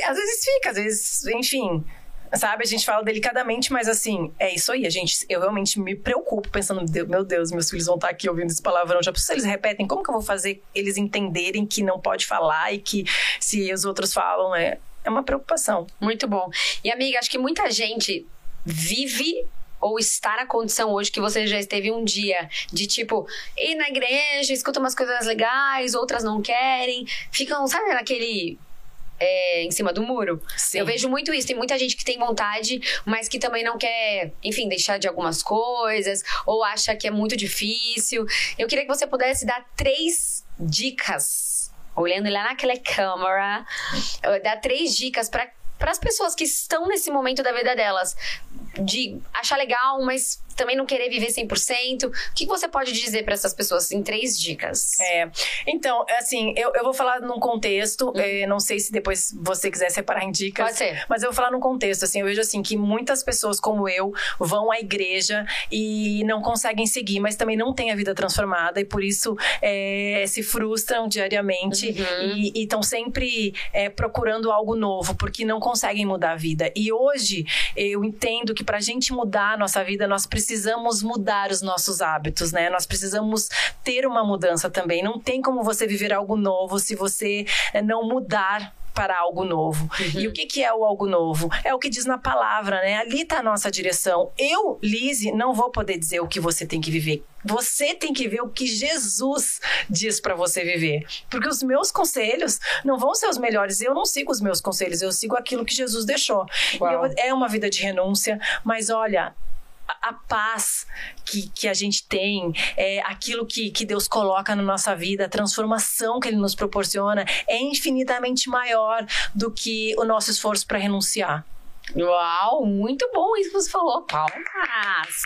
É, às vezes fica, às vezes, enfim. Sabe, a gente fala delicadamente, mas assim, é isso aí. A gente, eu realmente me preocupo pensando, meu Deus, meus filhos vão estar aqui ouvindo esse palavrão. Já se eles repetem, como que eu vou fazer eles entenderem que não pode falar e que se os outros falam, é, é uma preocupação. Muito bom. E amiga, acho que muita gente vive ou está na condição hoje que você já esteve um dia de tipo ir na igreja, escuta umas coisas legais, outras não querem, ficam, sabe, naquele é, em cima do muro. Sim. Eu vejo muito isso. Tem muita gente que tem vontade, mas que também não quer, enfim, deixar de algumas coisas, ou acha que é muito difícil. Eu queria que você pudesse dar três dicas, olhando lá naquela câmera, dar três dicas para para as pessoas que estão nesse momento da vida delas, de achar legal, mas também não querer viver 100%. O que você pode dizer para essas pessoas em três dicas? É, então, assim, eu, eu vou falar num contexto, é, não sei se depois você quiser separar em dicas. Pode ser. Mas eu vou falar num contexto, assim, eu vejo assim que muitas pessoas como eu vão à igreja e não conseguem seguir, mas também não têm a vida transformada e por isso é, se frustram diariamente uhum. e estão sempre é, procurando algo novo, porque não conseguem mudar a vida. E hoje eu entendo que pra gente mudar a nossa vida, nós precisamos precisamos mudar os nossos hábitos, né? Nós precisamos ter uma mudança também. Não tem como você viver algo novo se você eh, não mudar para algo novo. Uhum. E o que, que é o algo novo? É o que diz na palavra, né? Ali está a nossa direção. Eu, Lise, não vou poder dizer o que você tem que viver. Você tem que ver o que Jesus diz para você viver. Porque os meus conselhos não vão ser os melhores. Eu não sigo os meus conselhos, eu sigo aquilo que Jesus deixou. Eu, é uma vida de renúncia, mas olha, a paz que, que a gente tem, é, aquilo que, que Deus coloca na nossa vida, a transformação que Ele nos proporciona, é infinitamente maior do que o nosso esforço para renunciar. Uau, muito bom isso que você falou. Palmas!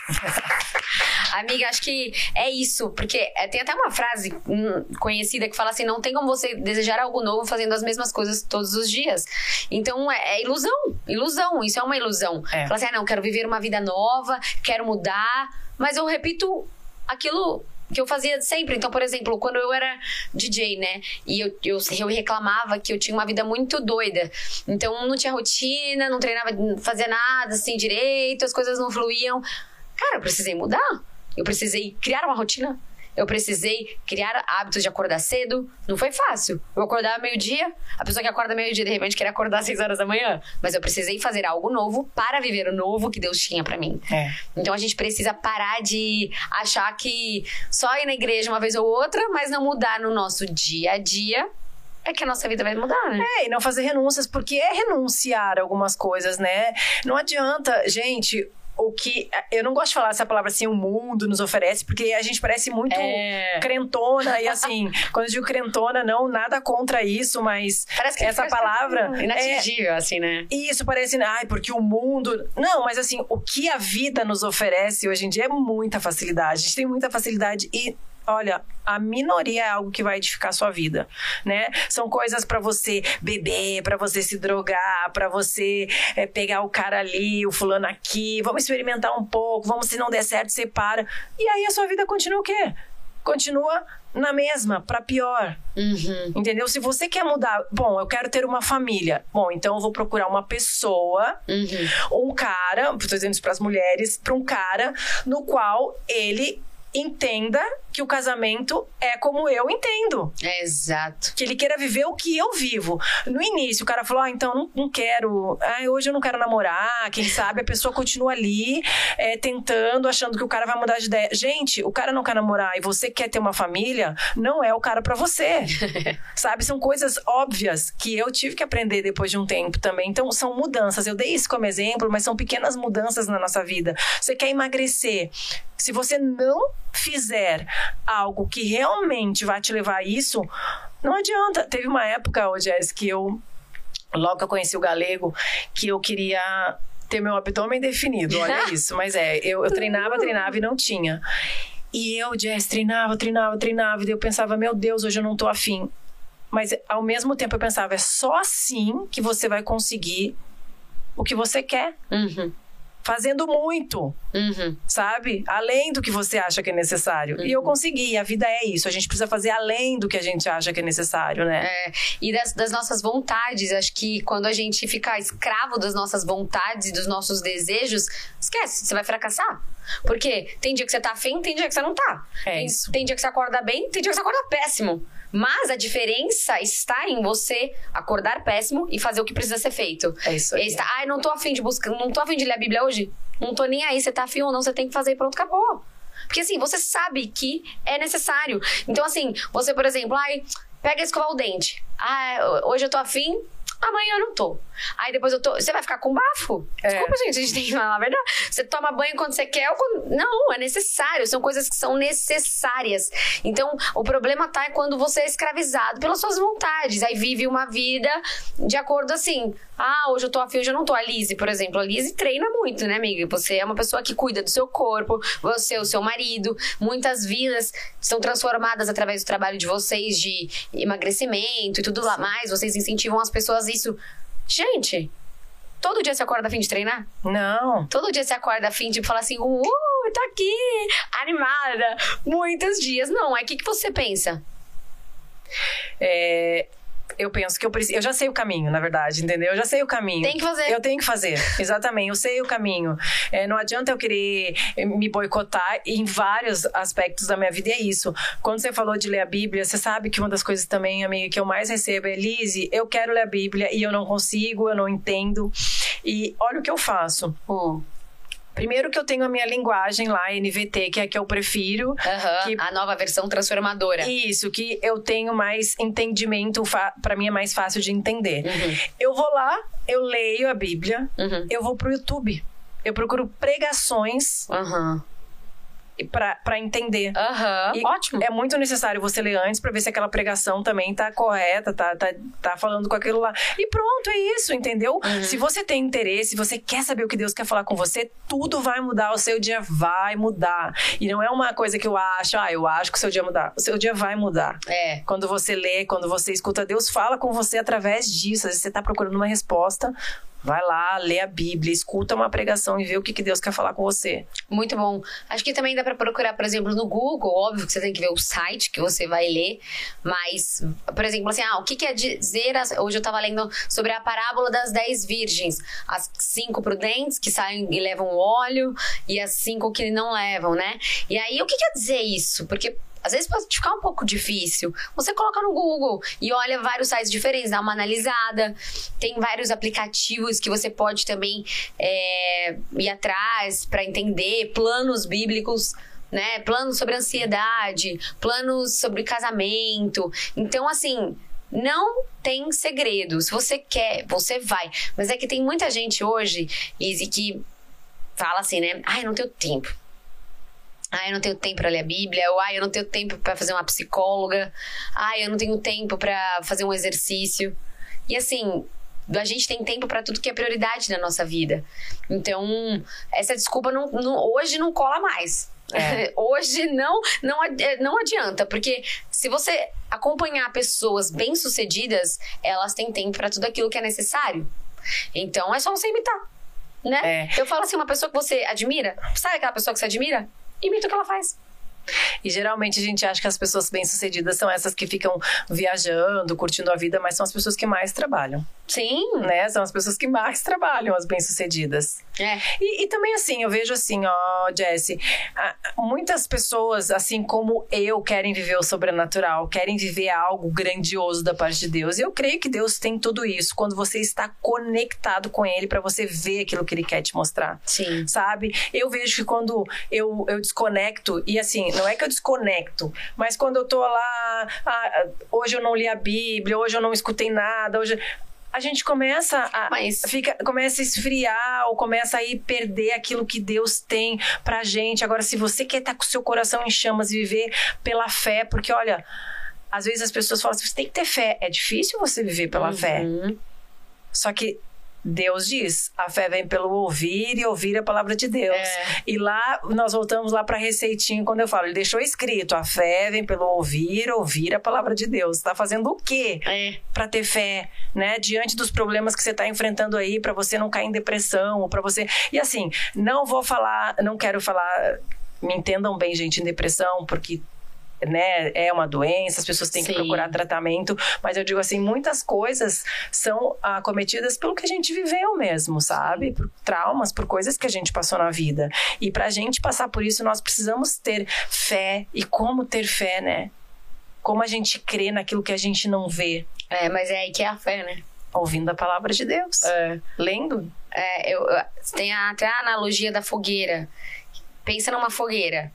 Amiga, acho que é isso, porque é, tem até uma frase hum, conhecida que fala assim: não tem como você desejar algo novo fazendo as mesmas coisas todos os dias. Então é, é ilusão, ilusão, isso é uma ilusão. É. Fala assim: ah, não, quero viver uma vida nova, quero mudar, mas eu repito aquilo que eu fazia sempre. Então, por exemplo, quando eu era DJ, né? E eu, eu, eu reclamava que eu tinha uma vida muito doida. Então, não tinha rotina, não treinava, não fazia nada assim direito, as coisas não fluíam. Cara, eu precisei mudar. Eu precisei criar uma rotina. Eu precisei criar hábitos de acordar cedo. Não foi fácil. Eu acordava meio-dia, a pessoa que acorda meio-dia de repente quer acordar às 6 horas da manhã. Mas eu precisei fazer algo novo para viver o novo que Deus tinha para mim. É. Então a gente precisa parar de achar que só ir na igreja uma vez ou outra, mas não mudar no nosso dia a dia. É que a nossa vida vai mudar, né? É, e não fazer renúncias, porque é renunciar a algumas coisas, né? Não adianta, gente, o que. Eu não gosto de falar essa palavra assim, o mundo nos oferece, porque a gente parece muito É. crentona. E assim, quando eu digo crentona, não, nada contra isso, mas Parece que essa parece palavra. é, inatingível, assim, né? isso parece, ai, porque o mundo. Não, mas assim, o que a vida nos oferece hoje em dia é muita facilidade. A gente tem muita facilidade e. Olha, a minoria é algo que vai edificar a sua vida, né? São coisas pra você beber, pra você se drogar, pra você é, pegar o cara ali, o fulano aqui, vamos experimentar um pouco, vamos se não der certo, separa. E aí a sua vida continua o quê? Continua na mesma, pra pior. Uhum. Entendeu? Se você quer mudar, bom, eu quero ter uma família. Bom, então eu vou procurar uma pessoa, Uhum. um cara, estou dizendo isso para as mulheres, para um cara no qual ele entenda que o casamento é como eu entendo. É, exato. Que ele queira viver o que eu vivo. No início, o cara falou: ah, então não, não quero. Ah, hoje eu não quero namorar. Quem sabe a pessoa continua ali é, tentando, achando que o cara vai mudar de ideia. Gente, o cara não quer namorar e você quer ter uma família, não é o cara pra você. sabe? São coisas óbvias que eu tive que aprender depois de um tempo também. Então, são mudanças. Eu dei isso como exemplo, mas são pequenas mudanças na nossa vida. Você quer emagrecer. Se você não fizer algo que realmente vai te levar a isso, não adianta. Teve uma época, ô Jess, que eu, logo que eu conheci o galego, que eu queria ter meu abdômen definido. Olha isso. Mas é, eu, eu treinava, treinava e não tinha. E eu, Jess, treinava, treinava, treinava. E daí eu pensava, meu Deus, hoje eu não tô afim. Mas ao mesmo tempo eu pensava, é só assim que você vai conseguir o que você quer. Uhum. Fazendo muito Uhum. sabe? Além do que você acha que é necessário. E eu consegui, a vida é isso. A gente precisa fazer além do que a gente acha que é necessário, né? É, e das, das nossas vontades, acho que quando a gente fica escravo das nossas vontades e dos nossos desejos, esquece, você vai fracassar. Porque tem dia que você tá afim, tem dia que você não tá. É tem, isso. tem dia que você acorda bem, tem dia que você acorda péssimo. Mas a diferença está em você acordar péssimo e fazer o que precisa ser feito. É isso aí. Está, ai, não tô afim de buscar, não tô afim de ler a Bíblia hoje. Não tô nem aí, você tá afim ou não, você tem que fazer e pronto, acabou. Porque assim, você sabe que é necessário. Então, assim, você, por exemplo, ai, pega escovar o dente. Ah, hoje eu tô afim, amanhã eu não tô. Aí depois eu tô. Você vai ficar com bafo? É. Desculpa, gente, a gente tem que falar a verdade. Você toma banho quando você quer ou quando. Não, é necessário. São coisas que são necessárias. Então, o problema tá é quando você é escravizado pelas suas vontades. Aí vive uma vida de acordo assim. Ah, hoje eu tô afim, hoje eu não tô. A Lizzie, por exemplo, a Lizzie treina muito, né, amiga? Você é uma pessoa que cuida do seu corpo, você, o seu marido. Muitas vidas são transformadas através do trabalho de vocês de emagrecimento e tudo lá mais. Vocês incentivam as pessoas a isso. Gente, todo dia você acorda a fim de treinar? Não. Todo dia você acorda a fim de falar assim, uh, tô aqui, animada. Muitos dias. Não, é o que, que você pensa? É, eu penso que eu preciso. Eu já sei o caminho, na verdade, entendeu? Eu já sei o caminho. Tem que fazer. Eu tenho que fazer, exatamente. Eu sei o caminho. É, não adianta eu querer me boicotar em vários aspectos da minha vida. E é isso. Quando você falou de ler a Bíblia, você sabe que uma das coisas também, amiga, que eu mais recebo é: Lise, eu quero ler a Bíblia e eu não consigo, eu não entendo. E olha o que eu faço. Hum. Primeiro que eu tenho a minha linguagem lá, NVT, que é a que eu prefiro. Aham, Que- A nova versão transformadora. Isso, que eu tenho mais entendimento, pra mim é mais fácil de entender. Uhum. Eu vou lá, eu leio a Bíblia, Uhum. eu vou pro YouTube. Eu procuro pregações Aham. Pra entender. Aham. E Ótimo. É muito necessário você ler antes pra ver se aquela pregação também tá correta, tá, tá, tá falando com aquilo lá. E pronto, é isso, entendeu? Uhum. Se você tem interesse, se você quer saber o que Deus quer falar com você, tudo vai mudar, o seu dia vai mudar. E não é uma coisa que eu acho, ah, eu acho que o seu dia mudar. O seu dia vai mudar. É. Quando você lê, quando você escuta, Deus fala com você através disso. Às vezes você está procurando uma resposta, vai lá, lê a Bíblia, escuta uma pregação e vê o que, que Deus quer falar com você. Muito bom. Acho que também dá pra procurar, por exemplo, no Google. Óbvio que você tem que ver o site que você vai ler. Mas, por exemplo, assim, ah, o que quer dizer. as- Hoje eu tava lendo sobre a parábola das dez virgens. As cinco prudentes que saem e levam o óleo, e as cinco que não levam, né? E aí, o que quer dizer isso? Porque às vezes pode ficar um pouco difícil. Você coloca no Google e olha vários sites diferentes, dá uma analisada. Tem vários aplicativos que você pode também é, ir atrás para entender planos bíblicos. Né? Planos sobre ansiedade, planos sobre casamento. Então, assim, não tem segredo. Se você quer, você vai. Mas é que tem muita gente hoje, Izzy, que fala assim, né? Ai, não tenho tempo. Ah, eu não tenho tempo para ler a Bíblia, ou ah, eu não tenho tempo para fazer uma psicóloga, ah, eu não tenho tempo para fazer um exercício. E assim, a gente tem tempo para tudo que é prioridade na nossa vida. Então, essa desculpa não, não, hoje não cola mais. É. hoje não, não, não adianta, porque se você acompanhar pessoas bem-sucedidas, elas têm tempo para tudo aquilo que é necessário. Então, é só você imitar. Né? É. Eu falo assim, uma pessoa que você admira, sabe aquela pessoa que você admira? Imita o que ela faz. E geralmente a gente acha que as pessoas bem-sucedidas são essas que ficam viajando, curtindo a vida, mas são as pessoas que mais trabalham. Sim. Né? São as pessoas que mais trabalham, as bem-sucedidas. É. E, e, também, assim, eu vejo assim, ó, Jessie, muitas pessoas, assim como eu, querem viver o sobrenatural, querem viver algo grandioso da parte de Deus. E eu creio que Deus tem tudo isso quando você está conectado com Ele para você ver aquilo que Ele quer te mostrar. Sim. Sabe? Eu vejo que quando eu, eu desconecto, e assim, não é que eu desconecto, mas quando eu tô lá, ah, hoje eu não li a Bíblia, hoje eu não escutei nada, hoje a gente começa a Mas... fica, começa a esfriar ou começa a ir perder aquilo que Deus tem pra gente. Agora, se você quer estar tá com o seu coração em chamas e viver pela fé, porque olha, às vezes as pessoas falam assim, você tem que ter fé. É difícil você viver pela uhum. fé. Só que Deus diz: a fé vem pelo ouvir e ouvir a palavra de Deus. É. E lá nós voltamos lá para receitinha quando eu falo, ele deixou escrito: a fé vem pelo ouvir, ouvir a palavra de Deus. Está fazendo o quê é. para ter fé, né? Diante dos problemas que você está enfrentando aí, para você não cair em depressão, ou para você. E assim, não vou falar, não quero falar. Me entendam bem, gente, em depressão, porque né, é uma doença, as pessoas têm Sim. que procurar tratamento, mas eu digo assim, muitas coisas são acometidas pelo que a gente viveu mesmo, sabe? Por traumas, por coisas que a gente passou na vida. E pra gente passar por isso, nós precisamos ter fé. E como ter fé, né? Como a gente crê naquilo que a gente não vê. É, mas é aí que é a fé, né? Ouvindo a palavra de Deus. É. Lendo. É, eu, tem até a analogia da fogueira. Pensa numa fogueira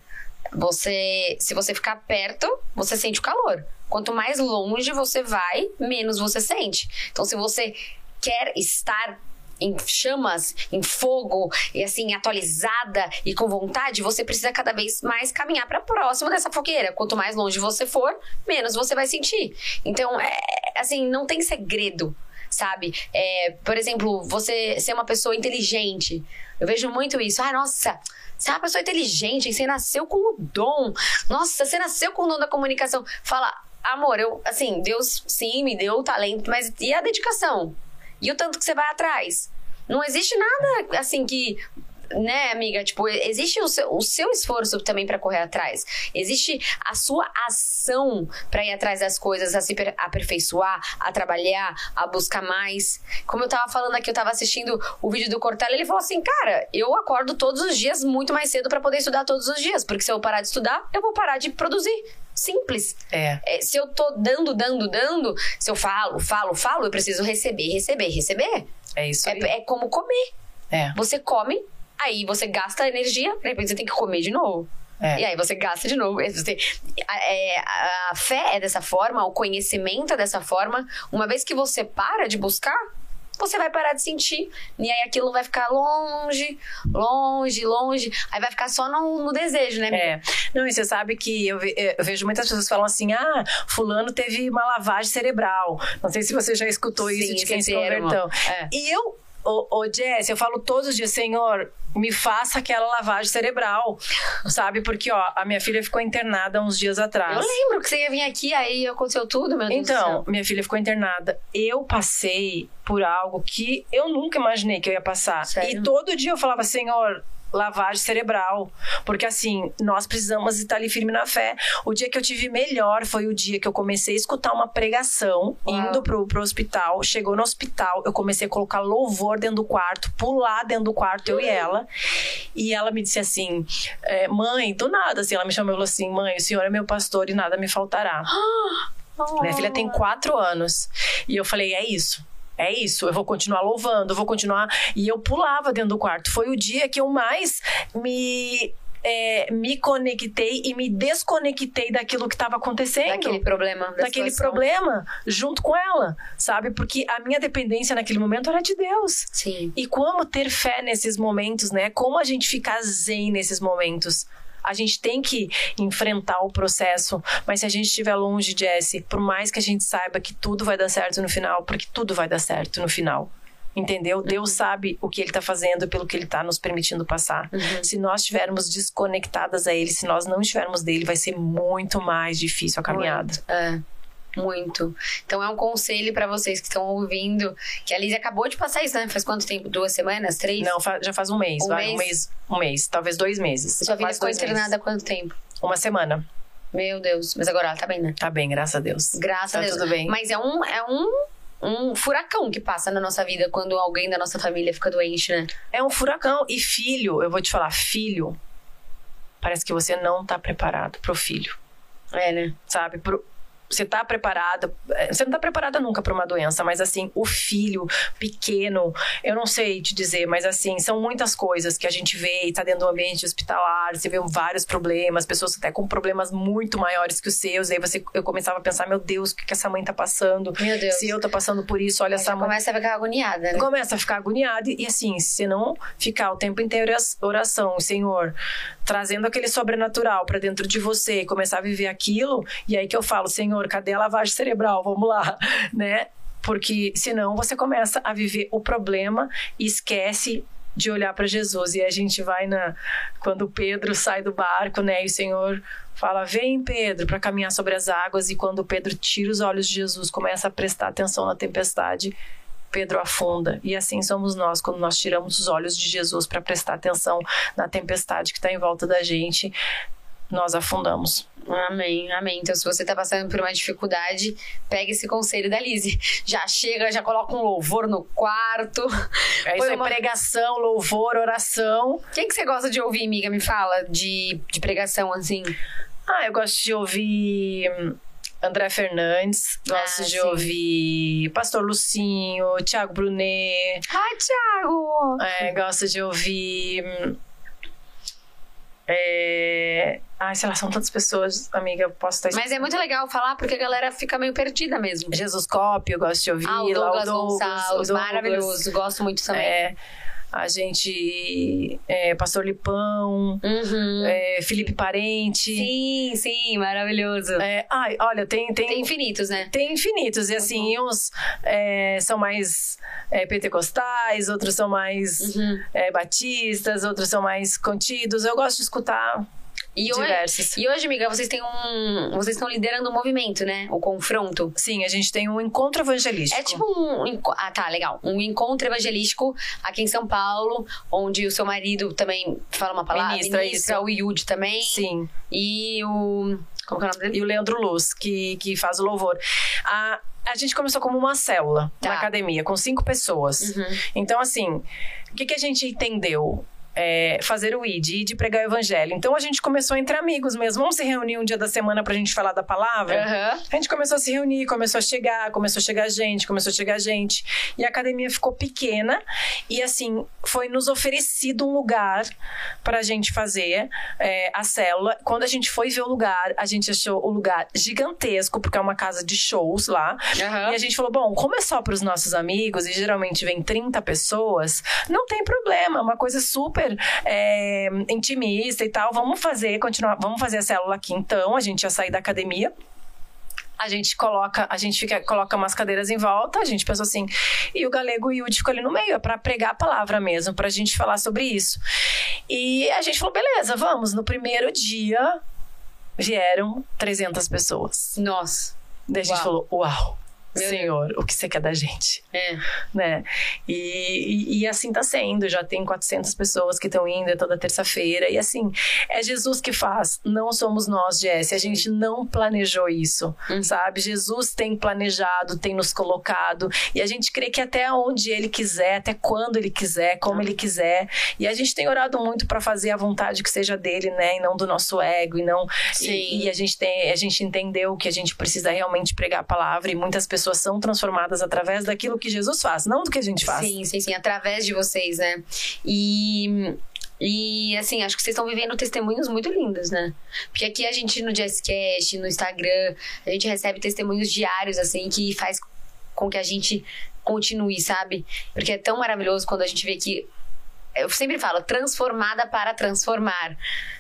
você, se você ficar perto, você sente o calor. Quanto mais longe você vai, menos você sente. Então, se você quer estar em chamas, em fogo, e assim, atualizada e com vontade, você precisa cada vez mais caminhar para próximo dessa fogueira. Quanto mais longe você for, menos você vai sentir. Então, é, assim, não tem segredo, sabe? É, por exemplo, você ser uma pessoa inteligente. Eu vejo muito isso. Ah, nossa, você é uma pessoa inteligente, você nasceu com o dom. Nossa, você nasceu com o dom da comunicação. Fala, amor, eu, assim, Deus sim me deu o talento, mas e a dedicação? E o tanto que você vai atrás? Não existe nada assim que né, amiga? Tipo, existe o seu, o seu esforço também para correr atrás. Existe a sua ação para ir atrás das coisas, a se aperfeiçoar, a trabalhar, a buscar mais. Como eu tava falando aqui, eu tava assistindo o vídeo do Cortella, ele falou assim: "Cara, eu acordo todos os dias muito mais cedo para poder estudar todos os dias, porque se eu parar de estudar, eu vou parar de produzir." Simples. É. é. se eu tô dando, dando, dando, se eu falo, falo, falo, eu preciso receber, receber, receber. É isso é, aí. É, é como comer. É. Você come, Aí você gasta energia, de repente você tem que comer de novo. É. E aí você gasta de novo. Você, é, a, a fé é dessa forma, o conhecimento é dessa forma. Uma vez que você para de buscar, você vai parar de sentir. E aí aquilo vai ficar longe, longe, longe. Aí vai ficar só no, no desejo, né? É. Não, e você sabe que eu, eu, vejo muitas pessoas falam assim: ah, fulano teve uma lavagem cerebral. Não sei se você já escutou Sim, isso de quem se converteu. É. E eu Ô, ô Jess, eu falo todos os dias, Senhor, me faça aquela lavagem cerebral, sabe? Porque, ó, a minha filha ficou internada uns dias atrás. Eu lembro que você ia vir aqui, aí aconteceu tudo, meu Deus Então, minha filha ficou internada. Eu passei por algo que eu nunca imaginei que eu ia passar. Sério? E todo dia eu falava, Senhor, lavagem cerebral. Porque assim, nós precisamos estar ali firme na fé. O dia que eu tive melhor foi o dia que eu comecei a escutar uma pregação, Uau. indo pro, pro hospital. Chegou no hospital, eu comecei a colocar louvor dentro do quarto, pular dentro do quarto, eu e ela. E ela me disse assim: é, mãe, do nada, assim, ela me chamou e falou assim: mãe, o senhor é meu pastor e nada me faltará. Minha filha tem quatro anos. E eu falei: é isso. É isso, eu vou continuar louvando, eu vou continuar. E eu pulava dentro do quarto. Foi o dia que eu mais me. é, me conectei e me desconectei daquilo que estava acontecendo Daquele problema. Da daquele situação. problema junto com ela, sabe? Porque a minha dependência naquele momento era de Deus. Sim. E como ter fé nesses momentos, né? Como a gente ficar zen nesses momentos. A gente tem que enfrentar o processo, mas se a gente estiver longe, Jesse, por mais que a gente saiba que tudo vai dar certo no final, porque tudo vai dar certo no final. Entendeu? Deus sabe o que ele tá fazendo pelo que ele tá nos permitindo passar. Se nós estivermos desconectadas a ele, se nós não estivermos dele, vai ser muito mais difícil a caminhada. Muito, É. Muito. Então é um conselho pra vocês que estão ouvindo, que a Liz acabou de passar isso, né? Faz quanto tempo? Duas semanas? Três? Não, já faz um mês, Um vai, mês? um mês, um mês, talvez dois meses. Sua Quase ficou internada há quanto tempo? Uma semana. Meu Deus. Mas agora ela tá bem, né? Tá bem, graças a Deus. Graças Tá a Deus. tudo bem. Mas é um, é um, um furacão que passa na nossa vida quando alguém da nossa família fica doente, né? É um furacão. E filho, eu vou te falar, filho, parece que você não tá preparado pro filho, É, né? sabe? Pro, você tá preparada, é, você não tá preparada nunca para uma doença, mas assim, o filho pequeno, eu não sei te dizer, mas assim, são muitas coisas que a gente vê e tá dentro do ambiente hospitalar, você vê vários problemas, pessoas até com problemas muito maiores que os seus, aí você, eu começava a pensar, meu Deus, o que, que essa mãe tá passando? Meu Deus. Se eu tô passando por isso, olha Aí essa mãe. começa a ficar agoniada, né? Começa a ficar agoniado e assim, se não ficar o tempo inteiro oração, Senhor, trazendo aquele sobrenatural pra dentro de você e começar a viver aquilo, e aí que eu falo, Senhor, cadê a lavagem cerebral? Vamos lá, né? Porque senão você começa a viver o problema e esquece de olhar para Jesus. E a gente vai na quando Pedro sai do barco, né? E o Senhor fala: "Vem, Pedro, para caminhar sobre as águas". E quando Pedro tira os olhos de Jesus, começa a prestar atenção na tempestade, Pedro afunda. E assim somos nós quando nós tiramos os olhos de Jesus para prestar atenção na tempestade que está em volta da gente, nós afundamos. Amém, amém. Então, se você tá passando por uma dificuldade, pega esse conselho da Lizzie. Já chega, já coloca um louvor no quarto. É isso Põe uma- pregação, louvor, oração. Quem que você gosta de ouvir, amiga? Me fala de, de pregação, assim. Ah, eu gosto de ouvir hum, André Fernandes, gosto Ah, de sim. ouvir Pastor Lucinho, Thiago Brunet, Ai, Thiago! é, gosto de ouvir. hum, É... Ai, sei lá, são tantas pessoas, amiga, eu posso estar. Mas é muito legal falar porque a galera fica meio perdida mesmo. Jesus Cop, eu gosto de ouvir. Ah, o lá Douglas Gonçalves, o Douglas. maravilhoso. Gosto muito também. É, a gente. É, Pastor Lipão, Uhum. é, Felipe Parente. Sim, sim, maravilhoso. É, ai, olha, tem, tem, Tem infinitos, né? Tem infinitos, e assim, uns é, são mais é, pentecostais, outros são mais Uhum. é, batistas, outros são mais contidos. Eu gosto de escutar E hoje, diversos. e hoje, amiga, vocês têm um. Vocês estão liderando um movimento, né? O confronto. Sim, a gente tem um encontro evangelístico. É tipo um. Ah, tá, legal. Um encontro evangelístico aqui em São Paulo, onde o seu marido também fala uma palavra. Ministra, ministra isso. o Yud também. Sim. E o. Como que é o nome dele? E o Leandro Luz, que, que faz o louvor. A, a gente começou como uma célula Tá. na academia, com cinco pessoas. Uhum. Então, assim, o que, que a gente entendeu? É, fazer o ID, de pregar o evangelho. Então a gente começou entre amigos mesmo. Vamos se reunir um dia da semana pra gente falar da palavra? Aham. A gente começou a se reunir, começou a chegar, começou a chegar gente, começou a chegar gente. E a academia ficou pequena. E assim, foi nos oferecido um lugar pra gente fazer é, a célula. Quando a gente foi ver o lugar, a gente achou o lugar gigantesco, porque é uma casa de shows lá. Aham. E a gente falou: bom, como é só pros nossos amigos, e geralmente vem 30 pessoas, não tem problema, é uma coisa super é, intimista e tal. Vamos fazer, continuar, vamos fazer a célula aqui então. A gente ia sair da academia. A gente coloca, a gente fica, coloca umas cadeiras em volta, a gente pensou assim, e o galego e o Yudi ficou ali no meio, é pra pregar a palavra mesmo, pra gente falar sobre isso. E a gente falou, beleza, vamos. No primeiro dia vieram 300 pessoas. Nossa. Daí a gente Uau. falou, uau. Meu Senhor, o que você quer da gente? É. né? E, e, e assim tá sendo. Já tem 400 pessoas que estão indo é toda terça-feira. E assim, é Jesus que faz. Não somos nós, Jesse. A gente não planejou isso, Uhum. sabe? Jesus tem planejado, tem nos colocado. E a gente crê que até onde Ele quiser, até quando Ele quiser, como Ele quiser. E a gente tem orado muito para fazer a vontade que seja dele, né? E não do nosso ego. E não. E, e a gente tem, a gente entendeu que a gente precisa realmente pregar a palavra. E muitas pessoas são transformadas através daquilo que Jesus faz, não do que a gente faz. Sim, sim, sim. Através de vocês, né? E. E assim, acho que vocês estão vivendo testemunhos muito lindos, né? Porque aqui a gente no Jazzcast, no Instagram, a gente recebe testemunhos diários, assim, que faz com que a gente continue, sabe? Porque é tão maravilhoso quando a gente vê que. Eu sempre falo, transformada para transformar.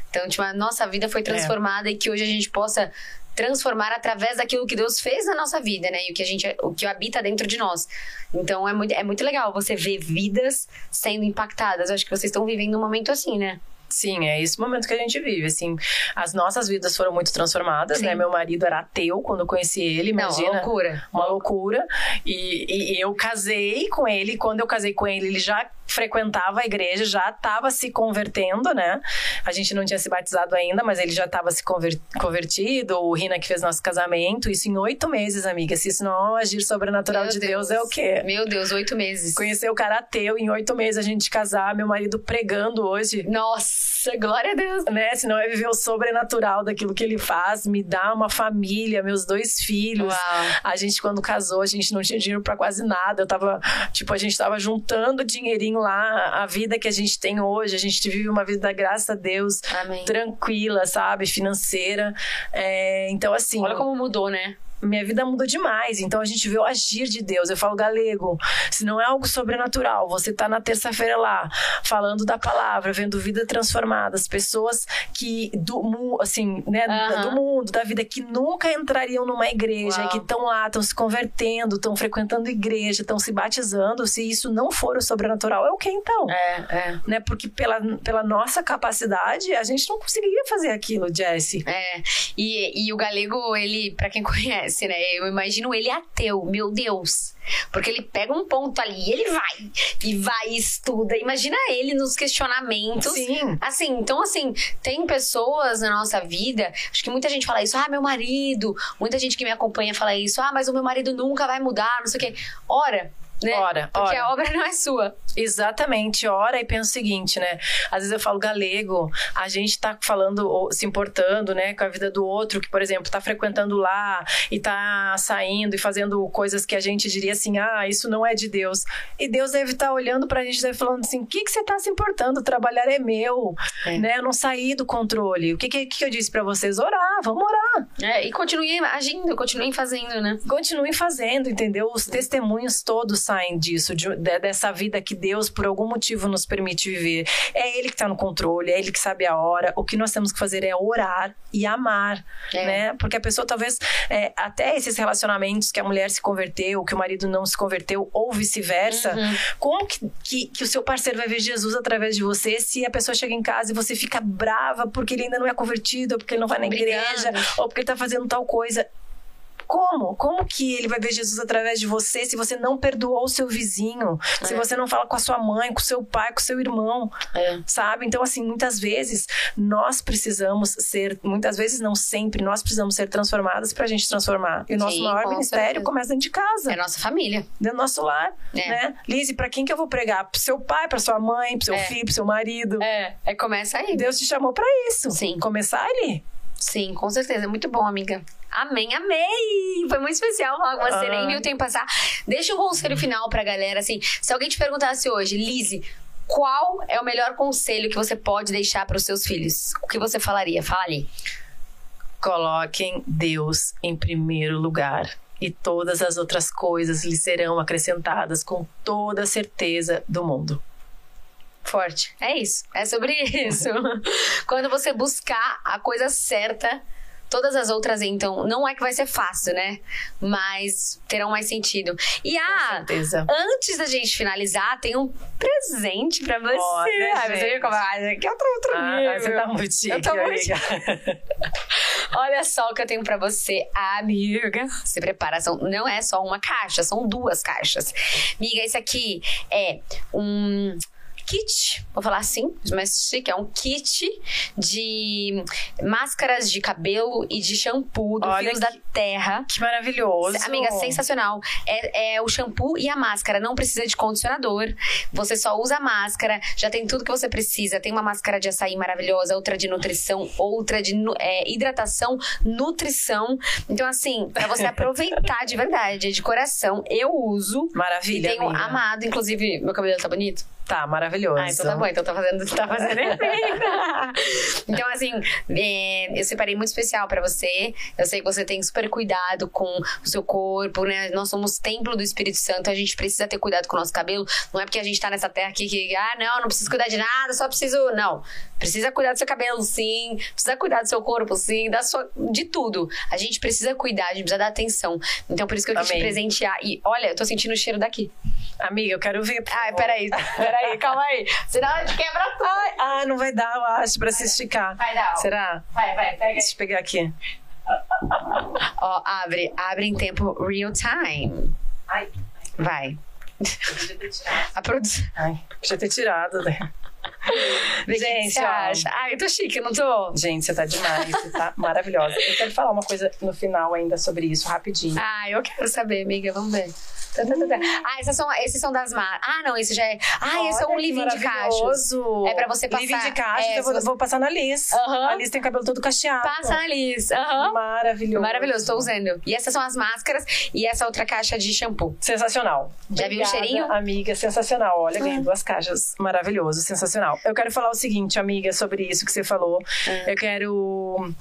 Então, tipo, a nossa vida foi transformada e que hoje a gente possa transformar através daquilo que Deus fez na nossa vida, né? E o que a gente, o que habita dentro de nós. Então é muito, é muito legal você ver vidas sendo impactadas. Eu acho que vocês estão vivendo um momento assim, né? Sim, é esse momento que a gente vive, assim. As nossas vidas foram muito transformadas, Sim. né? Meu marido era ateu quando eu conheci ele, imagina. Não, loucura. Uma loucura. E, e eu casei com ele. Quando eu casei com ele, ele já frequentava a igreja, já estava se convertendo, né? A gente não tinha se batizado ainda, mas ele já estava se conver- convertido. O Rina que fez nosso casamento. Isso em oito meses, amiga. Se isso não é agir sobrenatural Meu de Deus, é o quê? Meu Deus, oito meses. Conhecer o cara ateu, em oito meses a gente casar, meu marido pregando hoje Nossa, glória a Deus. né? Se não é viver o sobrenatural daquilo que ele faz, me dá uma família, meus dois filhos. Uau. A gente, quando casou, a gente não tinha dinheiro pra quase nada. Eu tava, tipo, a gente tava juntando dinheirinho lá, a vida que a gente tem hoje. A gente vive uma vida, graças a Deus, Amém. tranquila, sabe? Financeira. É, então, assim. Olha como mudou, né? Minha vida mudou demais. Então a gente vê o agir de Deus. Eu falo, galego, se não é algo sobrenatural, você tá na terça-feira lá, falando da palavra, vendo vida transformada, as pessoas que do assim, né, do mundo, da vida que nunca entrariam numa igreja, Uau. que estão lá, estão se convertendo, estão frequentando igreja, estão se batizando, se isso não for o sobrenatural, é o que então? É, é. Né? Porque pela, pela nossa capacidade, a gente não conseguiria fazer aquilo, Jesse. É, e, e o galego, ele, pra quem conhece, né? Eu imagino ele ateu, meu Deus. Porque ele pega um ponto ali e ele vai, e vai e estuda. Imagina ele nos questionamentos. Sim. Assim, então assim, tem pessoas na nossa vida, acho que muita gente fala isso, ah, meu marido, muita gente que me acompanha fala isso, ah, mas o meu marido nunca vai mudar, não sei o quê. Ora, né? Ora, Porque ora. a obra não é sua. Exatamente, ora e pensa o seguinte, né? Às vezes eu falo galego, a gente tá falando, se importando, né, com a vida do outro, que, por exemplo, tá frequentando lá e tá saindo e fazendo coisas que a gente diria assim, ah, isso não é de Deus. E Deus deve estar olhando pra gente e deve falando assim, o que, que você tá se importando? Trabalhar é meu, É. né? Eu não saí do controle. O que, que, que eu disse pra vocês? Orar, vamos orar. É, e continuem agindo, continuem fazendo, né? Continuem fazendo, entendeu? Os testemunhos todos saem disso, de- de- dessa vida que Deus, por algum motivo, nos permite viver. É Ele que está no controle, é Ele que sabe a hora. O que nós temos que fazer é orar e amar, É. né? Porque a pessoa, talvez, é, até esses relacionamentos que a mulher se converteu, que o marido não se converteu, ou vice-versa, Uhum. como que, que, que o seu parceiro vai ver Jesus através de você se a pessoa chega em casa e você fica brava porque ele ainda não é convertido, ou porque ele não vai na igreja, ou porque ele tá fazendo tal coisa? Como? Como que ele vai ver Jesus através de você se você não perdoou o seu vizinho? Se É. você não fala com a sua mãe, com o seu pai, com o seu irmão? É. Sabe? Então, assim, muitas vezes nós precisamos ser, muitas vezes não sempre, nós precisamos ser transformadas pra gente transformar. E o nosso Sim, maior com ministério certeza. começa dentro de casa, É nossa família. dentro do nosso lar, É. né? Lise, pra quem que eu vou pregar? Pro seu pai, pra sua mãe, pro seu É. filho, pro seu marido? É, é começa aí. Deus te chamou pra isso. Sim. Começar ali. Sim, com certeza. Muito bom, amiga. Amém, amei! Foi muito especial falar com você, nem viu o tempo passar. Deixa um conselho final pra galera, assim. Se alguém te perguntasse hoje, Lise, qual é o melhor conselho que você pode deixar para os seus filhos? O que você falaria? Fale. Coloquem Deus em primeiro lugar. E todas as outras coisas lhe serão acrescentadas com toda a certeza do mundo. Forte. É isso. É sobre isso. Quando você buscar a coisa certa, todas as outras, então, não é que vai ser fácil, né? Mas terão mais sentido. E ah. Antes da gente finalizar, tem um presente pra você. Olha, ah, você viu como ah, aqui é outro, outro Ah, nível. você tá muito chique, Eu tô muito. Olha só o que eu tenho pra você, amiga. Se prepara, são, não é só uma caixa, são duas caixas. Amiga, esse aqui é um kit, vou falar assim, mas chique, é um kit de máscaras de cabelo e de shampoo do Olha Fios que- da Terra. Que maravilhoso. Amiga, sensacional. É, é o shampoo e a máscara. Não precisa de condicionador. Você só usa a máscara. Já tem tudo que você precisa. Tem uma máscara de açaí maravilhosa, outra de nutrição, outra de é, hidratação, nutrição. Então, assim, pra você aproveitar de verdade, de coração, eu uso. E Maravilha, tenho amiga. amado, inclusive, meu cabelo tá bonito? Tá, maravilhoso. Ah, então tá bom, então tá fazendo, tá fazendo efeito. então, assim, é, eu separei muito especial pra você. Eu sei que você tem super cuidado com o seu corpo, né? Nós somos templo do Espírito Santo, a gente precisa ter cuidado com o nosso cabelo. Não é porque a gente tá nessa terra aqui que, ah, não, não preciso cuidar de nada, só preciso. Não. Precisa cuidar do seu cabelo, sim. Precisa cuidar do seu corpo, sim. Da sua, de tudo. A gente precisa cuidar, a gente precisa dar atenção. Então, por isso que eu quis te Amém. presentear. E olha, eu tô sentindo o cheiro daqui. Amiga, eu quero ver. por favor. peraí, peraí, calma aí. Senão a gente quebra tudo. Ai, ah, não vai dar, eu acho, pra se esticar. Vai dar. Será? Vai, vai, pega aí. Deixa eu pegar aqui. Ó, abre, abre em tempo real time. Ai, Vai. A produção. ai, podia ter tirado, né? Gente, acha? Ai, eu tô chique, não tô? Gente, você tá demais, você tá maravilhosa. Eu quero falar uma coisa no final ainda sobre isso, rapidinho. Ah, eu quero saber, amiga, vamos ver. Tá, tá, tá, tá. Ah, esses são, esses são das marcas. Ah, não, esse já é. Ah, esse é um Olha living de cachos. maravilhoso. É pra você Living passar- de cachos, é, eu vou, você- vou passar na Liz. Aham. A Liz tem o cabelo todo cacheado. Passa na Liz. Aham. Maravilhoso. Maravilhoso, tô usando. E essas são as máscaras e essa outra caixa de shampoo. Sensacional. Já viu o Obrigada, cheirinho? Ah. Amiga, sensacional. Olha, ganhei duas caixas. Maravilhoso, sensacional. Eu quero falar o seguinte, amiga, sobre isso que você falou. Ah. Eu quero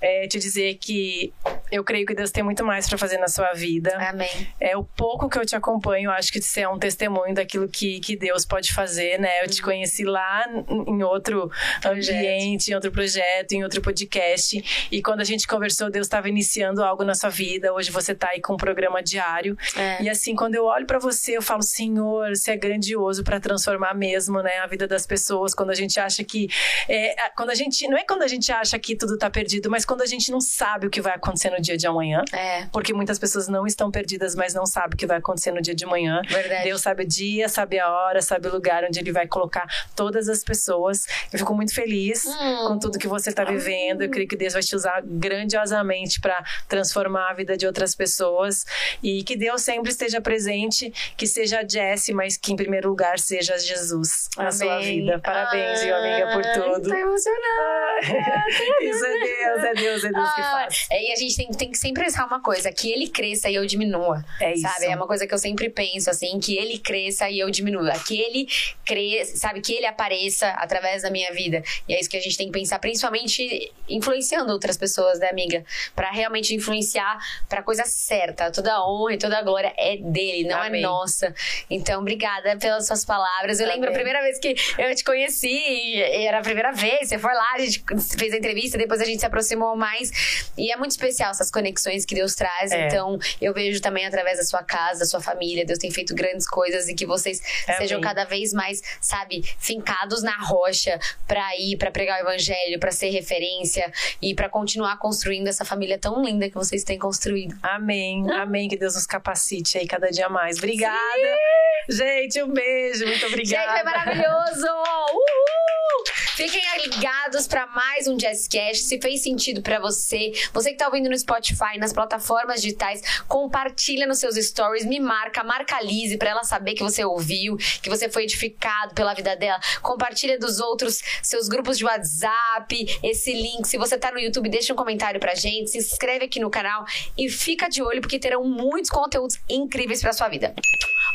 é, te dizer que eu creio que Deus tem muito mais pra fazer na sua vida. Amém. É o pouco que eu te acompanho, acho que você é um testemunho daquilo que, que Deus pode fazer, né? Eu te conheci lá em outro Projeto. ambiente, em outro projeto, em outro podcast. E quando a gente conversou, Deus estava iniciando algo na sua vida. Hoje você tá aí com um programa diário. É. E assim, quando eu olho pra você, eu falo, Senhor, você é grandioso pra transformar mesmo, né, a vida das pessoas. Quando a gente acha que. É, quando a gente. Não é quando a gente acha que tudo tá perdido, mas quando a gente não sabe o que vai acontecer no dia de amanhã. É. Porque muitas pessoas não estão perdidas, mas não sabem o que vai acontecer no dia de manhã. Verdade. Deus sabe o dia, sabe a hora, sabe o lugar onde Ele vai colocar todas as pessoas. Eu fico muito feliz Hum. com tudo que você está vivendo. Eu creio que Deus vai te usar grandiosamente para transformar a vida de outras pessoas. E que Deus sempre esteja presente, que seja a Jessie, mas que em primeiro lugar seja Jesus na sua Amém. vida. Parabéns, viu, amiga, por Ai, tudo. Tô emocionada. Isso é Deus, é Deus, é Deus que Ah, faz. é, e a gente tem, tem que sempre pensar uma coisa, que ele cresça e eu diminua. É isso. Sabe? É uma coisa que eu sempre penso, assim, que ele cresça e eu diminua. Que ele cresça, sabe? Que ele apareça através da minha vida. E é isso que a gente tem que pensar, principalmente influenciando outras pessoas, né, amiga? Pra realmente influenciar pra coisa certa. Toda a honra e toda a glória é dele, não Amém. é nossa. Então, obrigada pelas suas palavras. Eu lembro a Amém. primeira vez que eu te conheci, era a primeira vez, você foi lá, a gente fez a entrevista, depois a gente se aproximou mais. E é muito especial essas conexões que Deus traz. É. Então, eu vejo também através da sua casa, da sua família, Deus tem feito grandes coisas e que vocês Amém. sejam cada vez mais, sabe, fincados na rocha pra ir, pra pregar o evangelho, pra ser referência e pra continuar construindo essa família tão linda que vocês têm construído. Amém, amém. Que Deus nos capacite aí cada dia mais. Obrigada. Gente, um beijo. Muito obrigada. Gente, foi maravilhoso! Uhul! Fiquem ligados para mais um Jazzcast. Se fez sentido para você, você que tá ouvindo no Spotify, nas plataformas digitais, compartilha nos seus stories, me marca, marca a Lizzie pra ela saber que você ouviu, que você foi edificado pela vida dela. Compartilha dos outros seus grupos de WhatsApp, esse link. Se você tá no YouTube, deixa um comentário pra gente, se inscreve aqui no canal e fica de olho porque terão muitos conteúdos incríveis pra sua vida.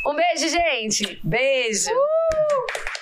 Um beijo, gente! Beijo. Uh!